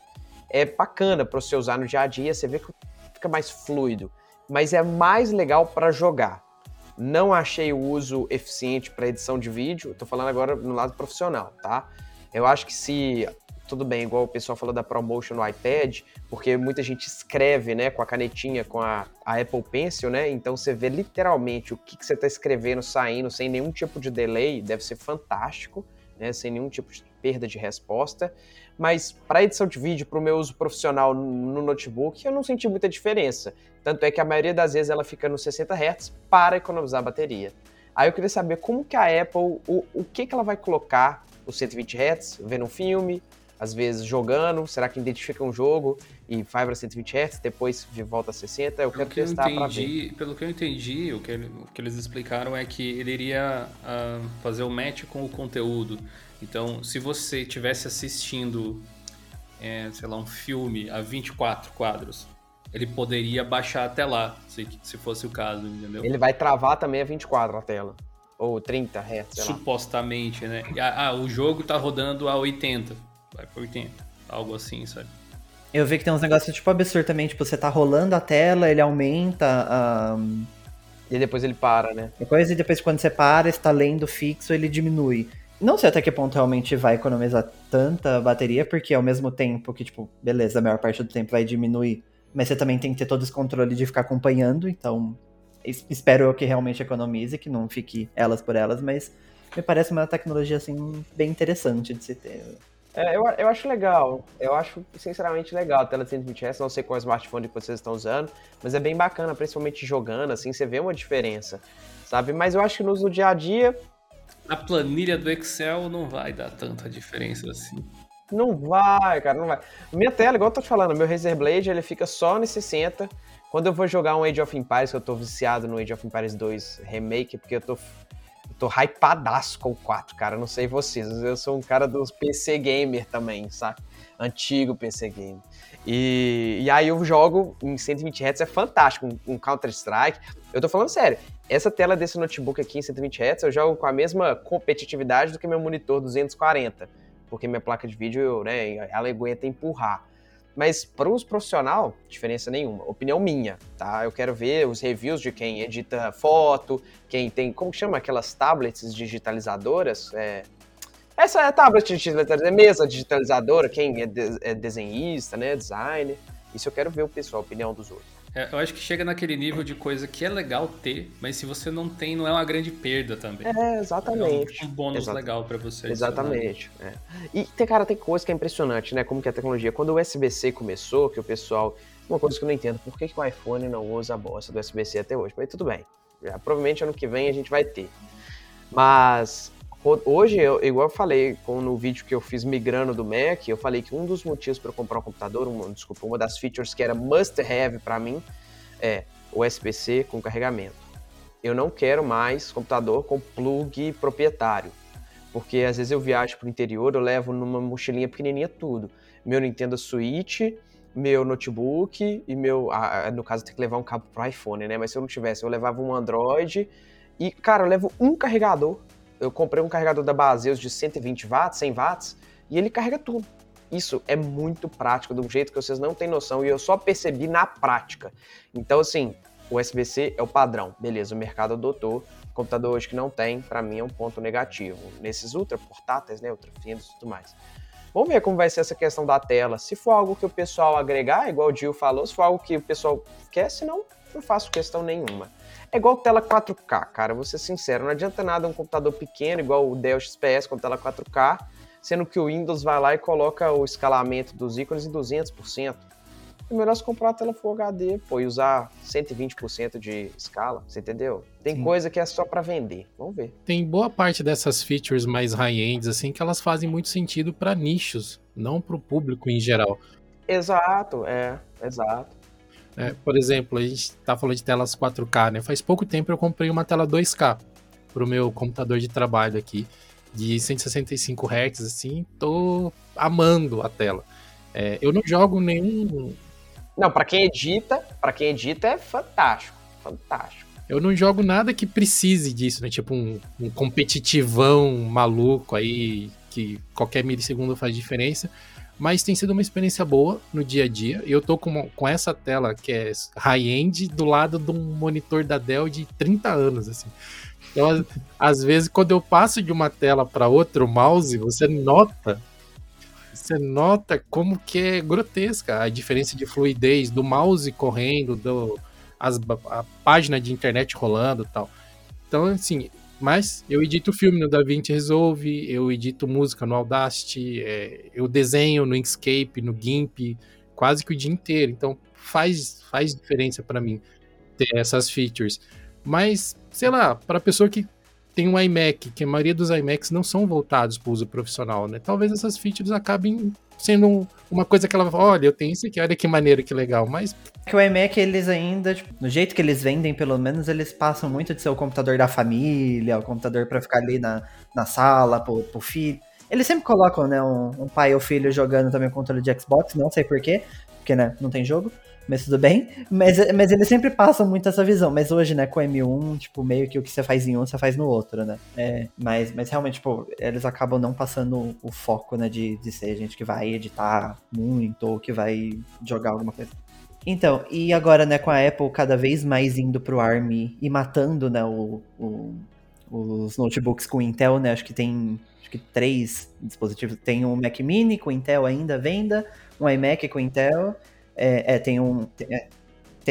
É bacana para você usar no dia a dia, você vê que fica mais fluido, mas é mais legal para jogar. Não achei o uso eficiente para edição de vídeo, tô falando agora no lado profissional, tá? Eu acho que se tudo bem, igual o pessoal falou da ProMotion no iPad, porque muita gente escreve, né, com a canetinha, com a, a Apple Pencil, né? Então você vê literalmente o que, que você está escrevendo saindo sem nenhum tipo de delay, deve ser fantástico, né? Sem nenhum tipo de perda de resposta. Mas para edição de vídeo, para o meu uso profissional no notebook, eu não senti muita diferença. Tanto é que a maioria das vezes ela fica nos 60 Hz para economizar bateria. Aí eu queria saber como que a Apple, o, o que, que ela vai colocar os 120 Hz, vendo um filme, às vezes jogando, será que identifica um jogo e vai para 120 Hz, depois volta a 60? Eu quero que testar para ver.
Pelo que eu entendi, o que, o que eles explicaram é que ele iria uh, fazer o match com o conteúdo. Então, se você estivesse assistindo, é, sei lá, um filme a 24 quadros, ele poderia baixar até lá, se, se fosse o caso, entendeu?
Ele vai travar também a 24 a tela. Ou 30 Hz.
Supostamente, né? Ah, o jogo tá rodando a 80 vai pra 80. Algo assim, sabe?
Eu vi que tem uns negócios tipo absurdo também, tipo, você tá rolando a tela, ele aumenta um...
E depois ele para, né?
Depois e depois quando você para, está lendo fixo, ele diminui. Não sei até que ponto realmente vai economizar tanta bateria, porque ao mesmo tempo que, tipo, beleza, a maior parte do tempo vai diminuir, mas você também tem que ter todo esse controle de ficar acompanhando, então espero que realmente economize, que não fique elas por elas, mas me parece uma tecnologia, assim, bem interessante de se ter.
É, eu, eu acho legal. Eu acho, sinceramente, legal a tela de 120 Hz. Não sei qual smartphone que vocês estão usando, mas é bem bacana, principalmente jogando, assim, você vê uma diferença, sabe? Mas eu acho que no uso do dia a dia.
A planilha do Excel não vai dar tanta diferença assim.
Não vai, cara, não vai. Minha tela, igual eu tô te falando, meu Razer Blade, ele fica só no 60. Quando eu vou jogar um Age of Empires, que eu tô viciado no Age of Empires 2 Remake, porque eu tô tô hypadaço com o 4, cara. Não sei vocês, eu sou um cara dos PC gamer também, sabe? Antigo PC gamer. E, e aí eu jogo em 120 Hz, é fantástico, um, um Counter-Strike. Eu tô falando sério, essa tela desse notebook aqui em 120 Hz, eu jogo com a mesma competitividade do que meu monitor 240, porque minha placa de vídeo, né, ela aguenta empurrar. Mas para os profissional, diferença nenhuma. Opinião minha, tá? Eu quero ver os reviews de quem edita foto, quem tem, como chama aquelas tablets digitalizadoras? É, essa é tablet digitalizadora, é mesa digitalizadora, quem é, de, é desenhista, né, designer. Isso eu quero ver o pessoal, a opinião dos outros.
É, eu acho que chega naquele nível de coisa que é legal ter, mas se você não tem, não é uma grande perda também.
É, exatamente.
É um, bônus legal para você.
Exatamente. É. E, tem, cara, tem coisa que é impressionante, né? Como que a tecnologia. Quando o USB-C começou, que o pessoal. Uma coisa que eu não entendo, por que, que o iPhone não usa a bosta do USB-C até hoje? Mas tudo bem. Já, provavelmente ano que vem a gente vai ter. Mas Hoje, eu, igual eu falei no vídeo que eu fiz migrando do Mac, eu falei que um dos motivos para eu comprar um computador, um, desculpa, uma das features que era must have para mim é o USB-C com carregamento. Eu não quero mais computador com plug proprietário, porque às vezes eu viajo para o interior, eu levo numa mochilinha pequenininha tudo. Meu Nintendo Switch, meu notebook e meu. Ah, no caso, tem que levar um cabo pro iPhone, né? Mas se eu não tivesse, eu levava um Android. E, cara, eu levo um carregador. Eu comprei um carregador da Baseus de 120 watts, 100 watts, e ele carrega tudo. Isso é muito prático, de um jeito que vocês não têm noção, e eu só percebi na prática. Então, assim, o USB-C é o padrão. Beleza, o mercado adotou. Computador hoje que não tem, para mim é um ponto negativo. Nesses ultra portáteis, né, ultra finos e tudo mais. Vamos ver como vai ser essa questão da tela. Se for algo que o pessoal agregar, igual o Gil falou, se for algo que o pessoal quer, senão não faço questão nenhuma. É igual tela 4K, cara, vou ser sincero, não adianta nada um computador pequeno, igual o Dell XPS com tela 4K, sendo que o Windows vai lá e coloca o escalamento dos ícones em 200%. É melhor você comprar a tela Full HD, pô, e usar 120% de escala, você entendeu? Tem Sim. coisa que é só para vender. Vamos ver.
Tem boa parte dessas features mais high-ends, assim, que elas fazem muito sentido para nichos, não para o público em geral.
Exato, é, exato.
É, por exemplo, a gente tá falando de telas 4K, né? Faz pouco tempo eu comprei uma tela 2K pro meu computador de trabalho aqui, de 165 Hz, assim, tô amando a tela. É, eu não jogo nenhum
não, para quem edita, para quem edita é fantástico, fantástico.
Eu não jogo nada que precise disso, né? Tipo um, um competitivão maluco aí que qualquer milissegundo faz diferença. Mas tem sido uma experiência boa no dia a dia. Eu tô com, com essa tela que é high-end do lado de um monitor da Dell de 30 anos, assim. Então, às vezes, quando eu passo de uma tela para outra, o mouse, você nota você nota como que é grotesca a diferença de fluidez do mouse correndo, do, as, a página de internet rolando e tal. Então, assim, mas eu edito filme no DaVinci Resolve, eu edito música no Audacity, é, eu desenho no Inkscape, no GIMP, quase que o dia inteiro. Então, faz, faz diferença para mim ter essas features. Mas, sei lá, para pessoa que tem um iMac, que a maioria dos iMacs não são voltados para uso profissional, né? Talvez essas features acabem sendo uma coisa que ela olha, eu tenho isso aqui, olha que maneira, que legal, mas...
Que o iMac, eles ainda, tipo, no jeito que eles vendem, pelo menos, eles passam muito de ser o computador da família, o computador para ficar ali na, na sala, pro, pro filho. Eles sempre colocam, né, um, um pai ou filho jogando também o controle de Xbox, não sei porquê, porque, né, não tem jogo mas tudo bem. Mas, mas eles sempre passam muito essa visão. Mas hoje, né, com o M1, tipo, meio que o que você faz em um, você faz no outro, né? É, mas, mas realmente, tipo, eles acabam não passando o foco, né, de, de ser gente que vai editar muito ou que vai jogar alguma coisa. Então, e agora, né, com a Apple cada vez mais indo pro ARM e matando, né, o, o, os notebooks com Intel, né, acho que tem acho que três dispositivos. Tem um Mac Mini com Intel ainda à venda, um iMac com Intel é, é tem um. É,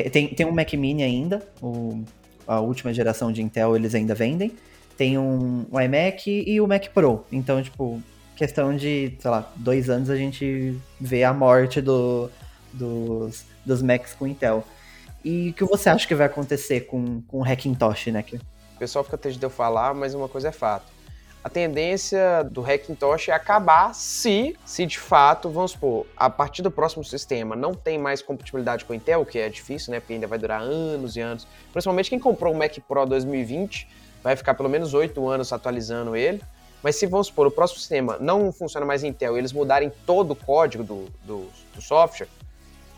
tem, tem um Mac Mini ainda, o, a última geração de Intel eles ainda vendem. Tem um, um iMac e o Mac Pro. Então, tipo, questão de, sei lá, dois anos a gente vê a morte do, dos, dos Macs com Intel. E o que você acha que vai acontecer com, com o Hackintosh, né?
O pessoal fica triste de eu falar, mas uma coisa é fato a tendência do Hackintosh é acabar se, se de fato, vamos supor, a partir do próximo sistema não tem mais compatibilidade com o Intel, que é difícil, né? Porque ainda vai durar anos e anos. Principalmente quem comprou o Mac Pro 2020 vai ficar pelo menos oito anos atualizando ele. Mas se, vamos supor, o próximo sistema não funciona mais Intel e eles mudarem todo o código do, do, do software,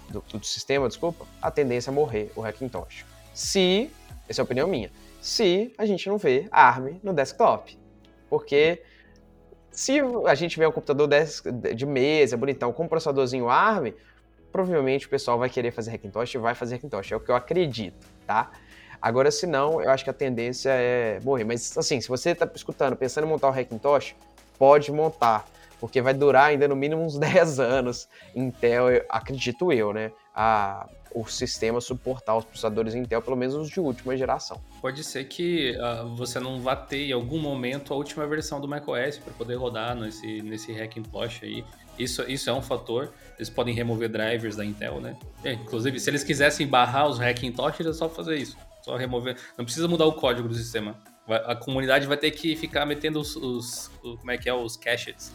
do, do, sistema, desculpa, a tendência é morrer o Hackintosh. Se, essa é a opinião minha, se a gente não vê ARM no desktop. Porque se a gente vê um computador de mesa, bonitão, com um processadorzinho ARM, provavelmente o pessoal vai querer fazer Hackintosh e vai fazer Hackintosh. É o que eu acredito, tá? Agora, se não, eu acho que a tendência é morrer. Mas, assim, se você está escutando, pensando em montar o um Hackintosh, pode montar, porque vai durar ainda no mínimo uns 10 anos. Intel, eu, acredito eu, né? A, o sistema suportar os processadores Intel, pelo menos os de última geração.
Pode ser que uh, você não vá ter em algum momento a última versão do macOS para poder rodar nesse, nesse Hackintosh aí. Isso, isso é um fator. Eles podem remover drivers da Intel, né? É, inclusive, se eles quisessem barrar os Hackintosh, é só fazer isso. Só remover. Não precisa mudar o código do sistema. A comunidade vai ter que ficar metendo os, os, os como é que é, os caches.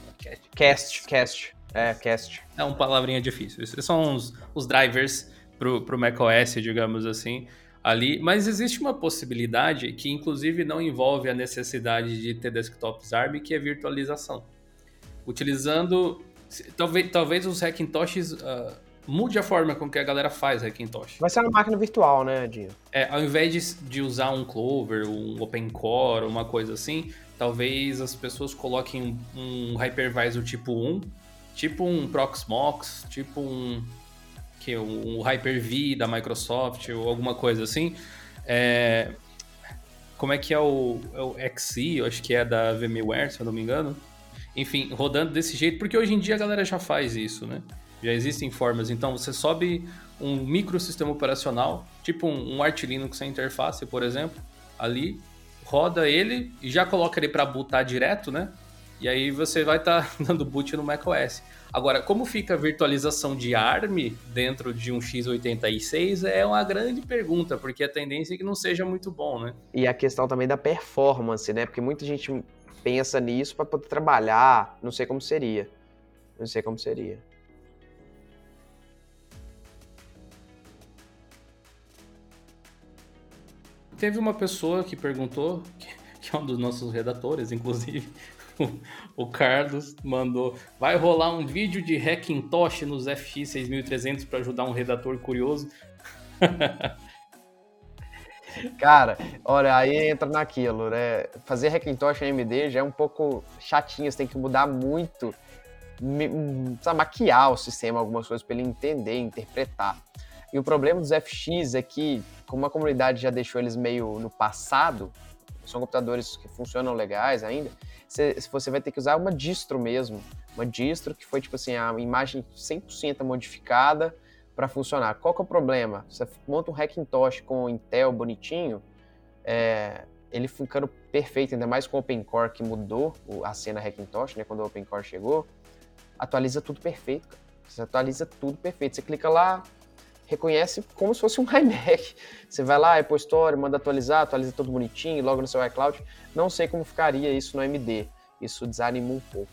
Cast, cast. É, cast.
É uma palavrinha difícil. São os, os drivers pro, pro macOS, digamos assim, ali. Mas existe uma possibilidade que, inclusive, não envolve a necessidade de ter desktops ARM, que é virtualização. Utilizando. Talvez, talvez os Hackintoshes uh, mude a forma com que a galera faz Hackintosh.
Vai ser uma máquina virtual, né, Dinho?
É, ao invés de, de usar um Clover, um OpenCore, uma coisa assim, talvez as pessoas coloquem um, um hypervisor tipo 1, tipo um Proxmox, tipo um, que, um Hyper-V da Microsoft ou alguma coisa assim. É, como é que é o, é o XE, eu acho que é da VMware, se eu não me engano. Enfim, rodando desse jeito, porque hoje em dia a galera já faz isso, né? Já existem formas. Então você sobe um microsistema operacional, tipo um, um Arch Linux sem interface, por exemplo, ali, roda ele e já coloca ele para bootar direto, né? E aí você vai estar tá dando boot no macOS. Agora, como fica a virtualização de ARM dentro de um x86 é uma grande pergunta, porque a tendência é que não seja muito bom, né?
E a questão também da performance, né? Porque muita gente pensa nisso para poder trabalhar, não sei como seria. Não sei como seria.
Teve uma pessoa que perguntou, que é um dos nossos redatores, inclusive, o Carlos mandou: vai rolar um vídeo de Hackintosh nos FX 6300 para ajudar um redator curioso.
Cara, olha, aí entra naquilo, né? Fazer Hackintosh AMD já é um pouco chatinho, você tem que mudar muito, precisa maquiar o sistema, algumas coisas para ele entender, interpretar. E o problema dos FX é que, como a comunidade já deixou eles meio no passado, são computadores que funcionam legais ainda, você, você vai ter que usar uma distro mesmo. Uma distro que foi, tipo assim, a imagem 100% modificada para funcionar. Qual que é o problema? Você monta um Hackintosh com Intel bonitinho, é, ele ficando perfeito, ainda mais com o OpenCore que mudou a cena Hackintosh, né, quando o OpenCore chegou, atualiza tudo perfeito, cara. Você atualiza tudo perfeito. Você clica lá, reconhece como se fosse um iMac. Você vai lá, Apple Store, manda atualizar, atualiza tudo bonitinho, logo no seu iCloud. Não sei como ficaria isso no AMD. Isso desanima um pouco.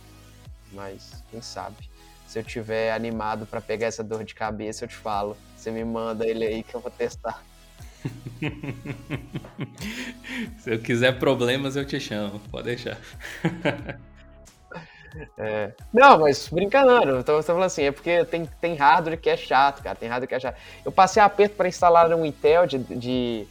Mas quem sabe? Se eu tiver animado para pegar essa dor de cabeça, eu te falo. Você me manda ele aí que eu vou testar.
Se eu quiser problemas, eu te chamo. Pode deixar.
É. Não, mas brincando, eu tô, falando assim, é porque tem, tem hardware que é chato, cara. Tem hardware que é chato. Eu passei aperto para instalar um Intel de, de,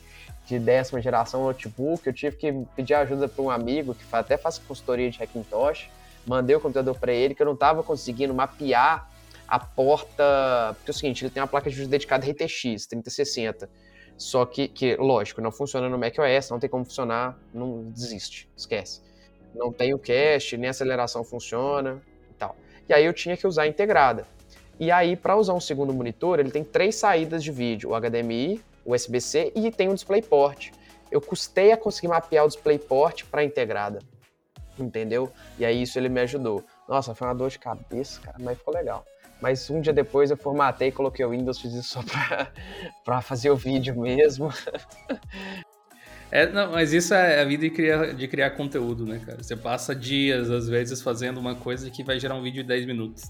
de, décima geração notebook. Eu tive que pedir ajuda para um amigo que até faz consultoria de Hackintosh. Mandei o computador para ele, que eu não tava conseguindo mapear a porta. Porque é o seguinte, ele tem uma placa de vídeo dedicada RTX 3060. Só que, que, lógico, não funciona no macOS, não tem como funcionar, não desiste, esquece não tem o cache, nem a aceleração funciona e tal. E aí eu tinha que usar a integrada. E aí, para usar um segundo monitor, ele tem três saídas de vídeo: o HDMI, o USB-C e tem um DisplayPort. Eu custei a conseguir mapear o DisplayPort para integrada. Entendeu? E aí isso ele me ajudou. Nossa, foi uma dor de cabeça, cara, mas ficou legal. Mas um dia depois eu formatei, coloquei o Windows, fiz isso só para fazer o vídeo mesmo.
É, não, mas isso é a vida de criar, de criar conteúdo, né, cara? Você passa dias, às vezes, fazendo uma coisa que vai gerar um vídeo de 10 minutos.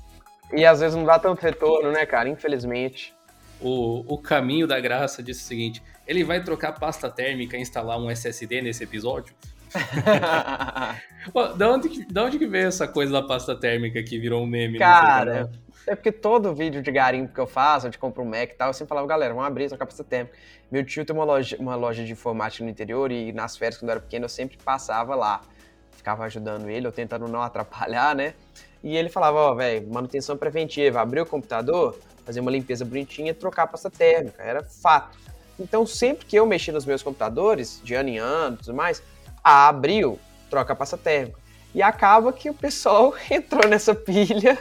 E às vezes não dá tanto retorno, né, cara? Infelizmente.
O, o caminho da graça disse o seguinte: ele vai trocar pasta térmica e instalar um SSD nesse episódio? Pô, da, onde, da onde que veio essa coisa da pasta térmica que virou um meme?
Cara, é porque todo vídeo de garimpo que eu faço, onde compro um Mac e tal, eu sempre falava, galera, vamos abrir essa pasta térmica. Meu tio tem uma loja, uma loja de informática no interior e nas férias, quando eu era pequeno, eu sempre passava lá. Ficava ajudando ele, eu tentando não atrapalhar, né? E ele falava, ó, oh, velho, manutenção preventiva, abrir o computador, fazer uma limpeza bonitinha, trocar a pasta térmica, era fato. Então, sempre que eu mexi nos meus computadores, de ano em ano e tudo mais, abriu, troca a pasta térmica. E acaba que o pessoal entrou nessa pilha.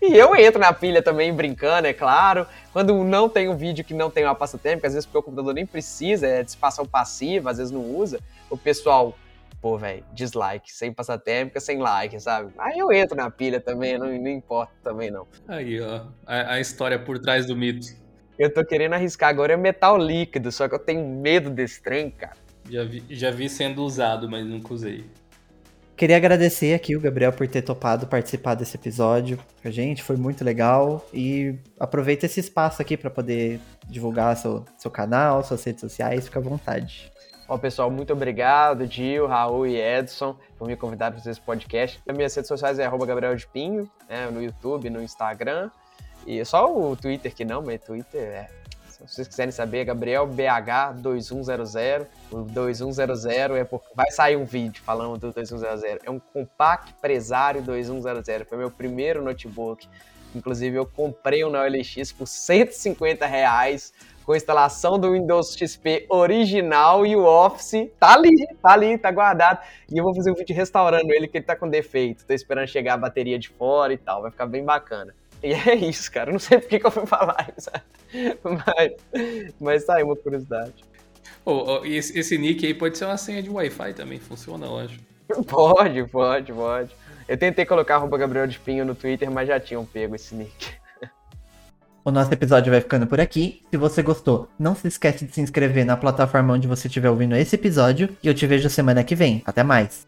E eu entro na pilha também, brincando, é claro. Quando não tem um vídeo que não tem uma pasta térmica, às vezes porque o computador nem precisa, é dissipação passiva, às vezes não usa, o pessoal, pô, velho, dislike, sem pasta térmica, sem like, sabe? Aí eu entro na pilha também, não, não importa também não.
Aí, ó, a, a história por trás do mito.
Eu tô querendo arriscar agora é metal líquido, só que eu tenho medo desse trem, cara.
Já vi, já vi sendo usado, mas nunca usei.
Queria agradecer aqui o Gabriel por ter topado participar desse episódio com a gente, foi muito legal. E aproveita esse espaço aqui para poder divulgar seu, seu canal, suas redes sociais, fica à vontade.
Bom, pessoal, muito obrigado, Gil, Raul e Edson, por me convidar para esse podcast. As minhas redes sociais é arroba Gabriel de Pinho, né, no YouTube, no Instagram. E só o Twitter que não, mas Twitter é. Se vocês quiserem saber, Gabriel BH 2100. O 2100 é porque vai sair um vídeo falando do 2100. É um Compact Presário 2100. Foi meu primeiro notebook. Inclusive, eu comprei um na OLX por 150 reais com instalação do Windows XP original e o Office tá ali, tá ali, tá guardado. E eu vou fazer um vídeo restaurando ele, que ele tá com defeito. Tô esperando chegar a bateria de fora e tal, vai ficar bem bacana. E é isso, cara. Eu não sei por que, que eu fui falar isso. Mas, mas tá aí uma curiosidade.
Oh, oh, esse, esse nick aí pode ser uma senha de Wi-Fi também, funciona, eu acho.
Pode, pode, pode. Eu tentei colocar arroba Gabriel de Pinho no Twitter, mas já tinham pego esse nick.
O nosso episódio vai ficando por aqui. Se você gostou, não se esquece de se inscrever na plataforma onde você estiver ouvindo esse episódio. E eu te vejo semana que vem. Até mais!